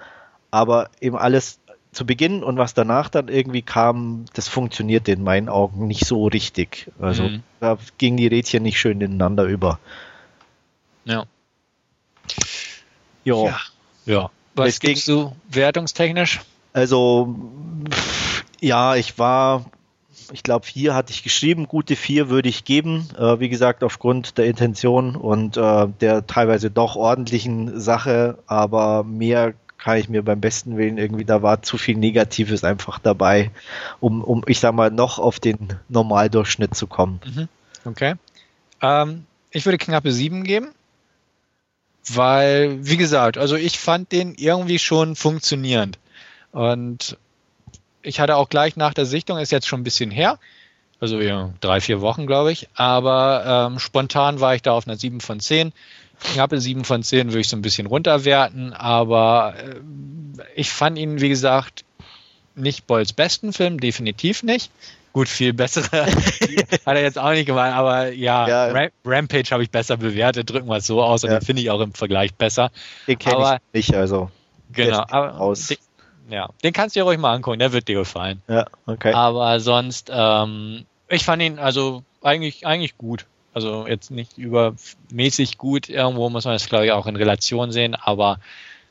Aber eben alles zu Beginn und was danach dann irgendwie kam, das funktionierte in meinen Augen nicht so richtig. Also Mhm. da gingen die Rädchen nicht schön ineinander über. Ja. Jo. Ja. Ja. Was Deswegen- gibst du wertungstechnisch? Also ja, ich war, ich glaube vier hatte ich geschrieben, gute vier würde ich geben. Äh, wie gesagt, aufgrund der Intention und äh, der teilweise doch ordentlichen Sache, aber mehr kann ich mir beim besten Willen irgendwie, da war zu viel Negatives einfach dabei, um, um ich sag mal, noch auf den Normaldurchschnitt zu kommen. Okay. Ähm, ich würde knappe sieben geben. Weil, wie gesagt, also ich fand den irgendwie schon funktionierend. Und ich hatte auch gleich nach der Sichtung, ist jetzt schon ein bisschen her, also ja, drei, vier Wochen, glaube ich, aber ähm, spontan war ich da auf einer 7 von 10. Knappe 7 von 10 würde ich so ein bisschen runterwerten, aber äh, ich fand ihn, wie gesagt, nicht Bolls besten Film, definitiv nicht. Gut, viel bessere hat er jetzt auch nicht gemacht, aber ja, Ja. Ra Rampage habe ich besser bewertet, drücken wir es so aus und Ja. den finde ich auch im Vergleich besser. Den kenne ich nicht, also. Genau, aber raus. Den, ja, den kannst du dir ruhig mal angucken, der wird dir gefallen. Ja, okay. Aber sonst, ähm, ich fand ihn also eigentlich, eigentlich gut. Also jetzt nicht übermäßig gut, irgendwo muss man das glaube ich auch in Relation sehen, aber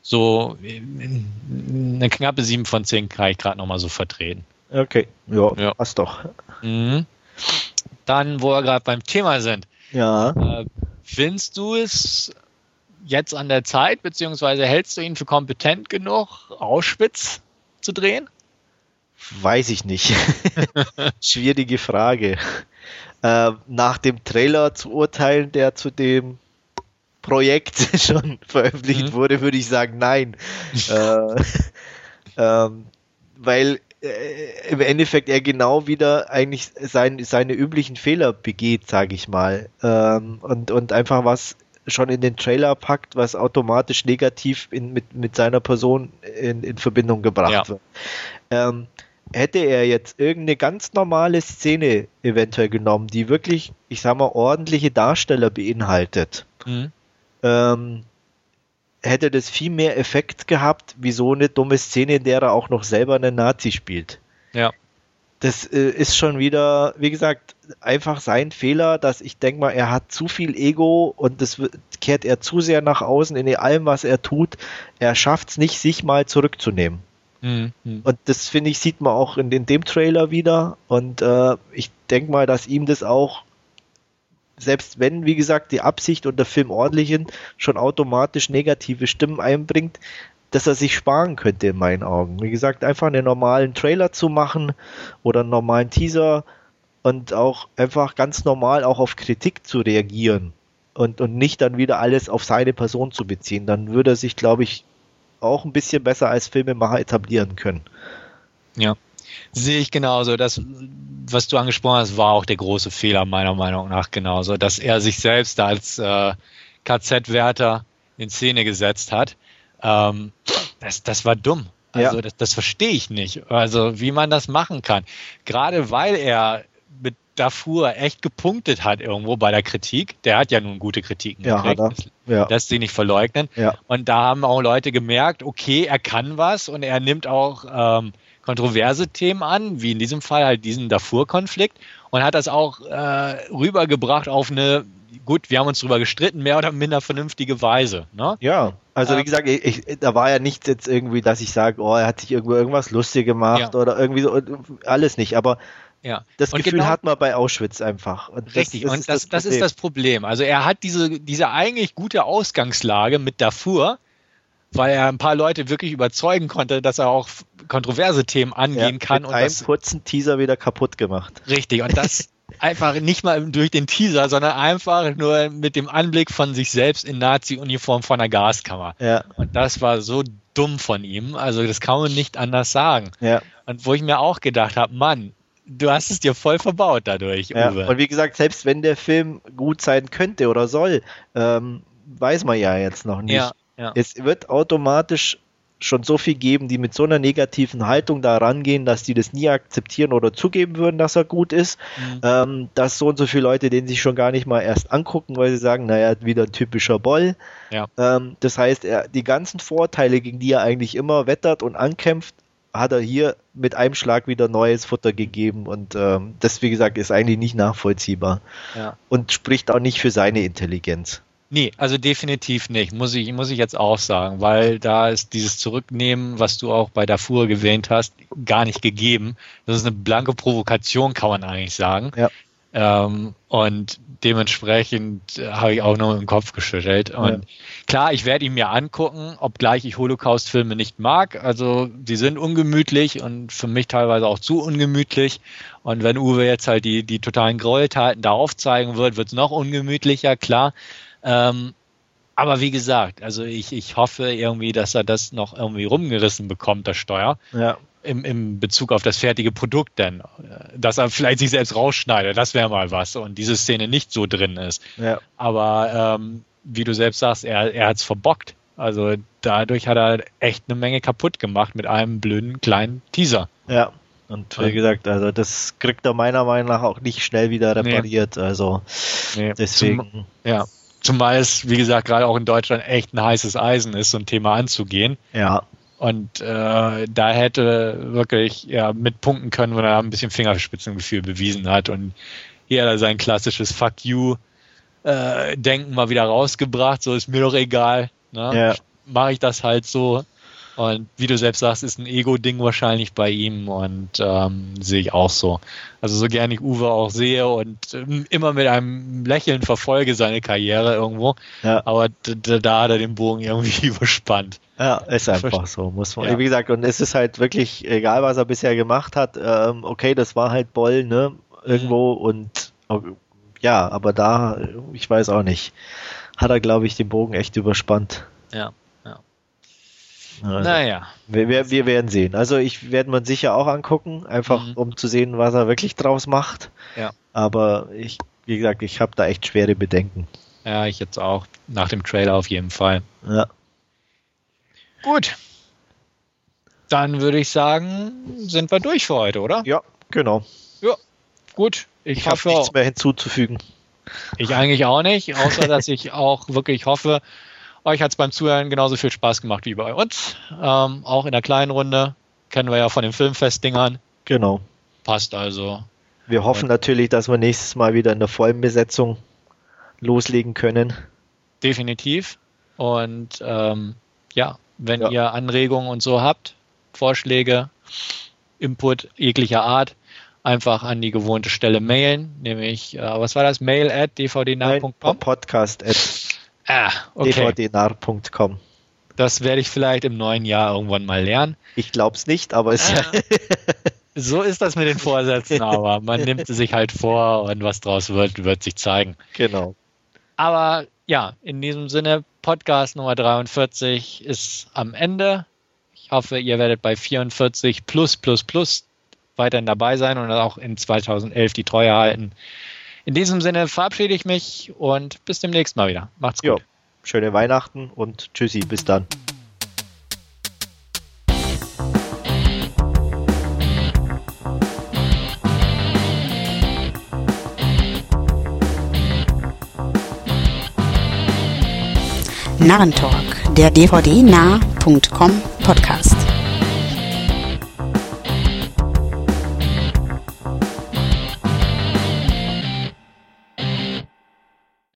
so eine knappe 7 von 10 kann ich gerade nochmal so vertreten. Okay, ja, Ja. passt doch. Mhm. Dann, wo wir gerade beim Thema sind, Ja. äh, findest du es jetzt an der Zeit, beziehungsweise hältst du ihn für kompetent genug, Auschwitz zu drehen? Weiß ich nicht. Schwierige Frage. Äh, nach dem Trailer zu urteilen, der zu dem Projekt schon veröffentlicht Mhm. wurde, würde ich sagen, nein. äh, ähm, weil äh, im Endeffekt er genau wieder eigentlich sein, seine üblichen Fehler begeht, sage ich mal. Ähm, und, und einfach was schon in den Trailer packt, was automatisch negativ in, mit, mit seiner Person in, in Verbindung gebracht Ja. wird. Ähm, hätte er jetzt irgendeine ganz normale Szene eventuell genommen, die wirklich, ich sag mal, ordentliche Darsteller beinhaltet, Mhm. ähm, hätte das viel mehr Effekt gehabt, wie so eine dumme Szene, in der er auch noch selber einen Nazi spielt. Ja. Das äh, ist schon wieder, wie gesagt, einfach sein Fehler, dass ich denke mal, er hat zu viel Ego und das kehrt er zu sehr nach außen in allem, was er tut. Er schafft es nicht, sich mal zurückzunehmen. Mhm. Und das finde ich, sieht man auch in, in dem Trailer wieder. Und äh, ich denke mal, dass ihm das auch, selbst wenn, wie gesagt, die Absicht und der Film ordentlich sind, schon automatisch negative Stimmen einbringt, dass er sich sparen könnte in meinen Augen. Wie gesagt, einfach einen normalen Trailer zu machen oder einen normalen Teaser und auch einfach ganz normal auch auf Kritik zu reagieren und, und nicht dann wieder alles auf seine Person zu beziehen. Dann würde er sich, glaube ich, auch ein bisschen besser als Filmemacher etablieren können. Ja, sehe ich genauso. Das, was du angesprochen hast, war auch der große Fehler meiner Meinung nach genauso, dass er sich selbst als äh, KZ-Wärter in Szene gesetzt hat ähm, das, das war dumm. Also ja. das, das verstehe ich nicht. Also wie man das machen kann. Gerade weil er mit Darfur echt gepunktet hat irgendwo bei der Kritik. Der hat ja nun gute Kritiken ja, gekriegt. Das, ja. Lässt sich nicht verleugnen. Ja. Und da haben auch Leute gemerkt, okay, er kann was und er nimmt auch ähm, kontroverse Themen an, wie in diesem Fall halt diesen Darfur-Konflikt und hat das auch äh, rübergebracht auf eine gut, wir haben uns darüber gestritten, mehr oder minder vernünftige Weise. Ne? Ja, also wie ähm, gesagt, ich, ich, da war ja nichts jetzt irgendwie, dass ich sage, oh, er hat sich irgendwo irgendwas lustig gemacht ja. oder irgendwie so, alles nicht, aber ja. das und Gefühl genau, hat man bei Auschwitz einfach. Und richtig, das, und das, das, das, ist das Problem. Also er hat diese, diese eigentlich gute Ausgangslage mit Darfur, weil er ein paar Leute wirklich überzeugen konnte, dass er auch kontroverse Themen angehen ja, kann. Mit und einem das, kurzen Teaser wieder kaputt gemacht. Richtig, und das einfach nicht mal durch den Teaser, sondern einfach nur mit dem Anblick von sich selbst in Nazi-Uniform von der Gaskammer. Ja. Und das war so dumm von ihm. Also das kann man nicht anders sagen. Ja. Und wo ich mir auch gedacht habe, Mann, du hast es dir voll verbaut dadurch, ja. Uwe. Und wie gesagt, selbst wenn der Film gut sein könnte oder soll, ähm, weiß man ja jetzt noch nicht. Ja, ja. Es wird automatisch schon so viel geben, die mit so einer negativen Haltung da rangehen, dass die das nie akzeptieren oder zugeben würden, dass er gut ist, mhm. ähm, dass so und so viele Leute den sich schon gar nicht mal erst angucken, weil sie sagen, naja, wieder ein typischer Boll. Ja. Ähm, das heißt, er, die ganzen Vorteile, gegen die er eigentlich immer wettert und ankämpft, hat er hier mit einem Schlag wieder neues Futter gegeben und ähm, das, wie gesagt, ist eigentlich nicht nachvollziehbar ja. und spricht auch nicht für seine Intelligenz. Nee, also definitiv nicht, muss ich, muss ich jetzt auch sagen, weil da ist dieses Zurücknehmen, was du auch bei Darfur gewähnt hast, gar nicht gegeben. Das ist eine blanke Provokation, kann man eigentlich sagen. Ja. Ähm, und dementsprechend äh, habe ich auch nur im Kopf geschüttelt. Und ja. klar, ich werde ihn mir angucken, obgleich ich Holocaust-Filme nicht mag. Also die sind ungemütlich und für mich teilweise auch zu ungemütlich. Und wenn Uwe jetzt halt die, die totalen Gräueltaten da aufzeigen wird, wird es noch ungemütlicher, klar. Ähm, aber wie gesagt, also ich, ich hoffe irgendwie, dass er das noch irgendwie rumgerissen bekommt, das Steuer. Ja. Im, Im Bezug auf das fertige Produkt denn. Dass er vielleicht sich selbst rausschneidet, das wäre mal was. Und diese Szene nicht so drin ist. Ja. Aber ähm, wie du selbst sagst, er, er hat es verbockt. Also dadurch hat er echt eine Menge kaputt gemacht mit einem blöden kleinen Teaser. Ja. Und wie gesagt, also das kriegt er meiner Meinung nach auch nicht schnell wieder repariert. Nee. Also nee. deswegen. Zum, ja. Zumal es, wie gesagt, gerade auch in Deutschland echt ein heißes Eisen ist, so ein Thema anzugehen. Ja. Und äh, da hätte wirklich ja, mit punkten können, wenn er ein bisschen Fingerspitzengefühl bewiesen hat und hier hat er sein klassisches Fuck you äh, Denken mal wieder rausgebracht. So ist mir doch egal. Ne? Ja. Mache ich das halt so. Und wie du selbst sagst, ist ein Ego-Ding wahrscheinlich bei ihm und ähm, sehe ich auch so. Also so gerne ich Uwe auch sehe und ähm, immer mit einem Lächeln verfolge seine Karriere irgendwo. Ja. Aber da hat er den Bogen irgendwie überspannt. Ja, ist einfach so, muss man. Ja. Wie gesagt, und es ist halt wirklich, egal was er bisher gemacht hat, ähm, okay, das war halt Boll, ne? Irgendwo mhm. und ja, aber da, ich weiß auch nicht, hat er, glaube ich, den Bogen echt überspannt. Ja. Also, naja. Wir, wir, werden sehen. Also ich werde man sicher auch angucken, einfach mhm. um zu sehen, was er wirklich draus macht. Ja. Aber ich, wie gesagt, ich habe da echt schwere Bedenken. Ja, ich jetzt auch. Nach dem Trailer auf jeden Fall. Ja. Gut. Dann würde ich sagen, sind wir durch für heute, oder? Ja, genau. Ja, gut. Ich, ich habe nichts mehr hinzuzufügen. Ich eigentlich auch nicht, außer dass ich auch wirklich hoffe, euch hat es beim Zuhören genauso viel Spaß gemacht wie bei uns. Ähm, auch in der kleinen Runde. Kennen wir ja von den Filmfestdingern. Genau. passt also. Wir hoffen natürlich, dass wir nächstes Mal wieder in der vollen Besetzung loslegen können. Definitiv. Und ähm, ja, wenn Ja. ihr Anregungen und so habt, Vorschläge, Input jeglicher Art, einfach an die gewohnte Stelle mailen, nämlich, äh, was war das? Mail at dvdnah.com? Podcast at Ah, okay. dvdnar.com. Das werde ich vielleicht im neuen Jahr irgendwann mal lernen. Ich glaube es nicht, aber es Ah. So ist das mit den Vorsätzen, aber man nimmt sie sich halt vor und was draus wird, wird sich zeigen. genau. Aber ja, in diesem Sinne, Podcast Nummer 43 ist am Ende. Ich hoffe, ihr werdet bei 44 plus plus plus weiterhin dabei sein und auch in 2011 die Treue halten. In diesem Sinne verabschiede ich mich und bis demnächst mal wieder. Macht's gut. schöne Weihnachten und tschüssi, bis dann. Narrentalk, der dvdnah.com Podcast.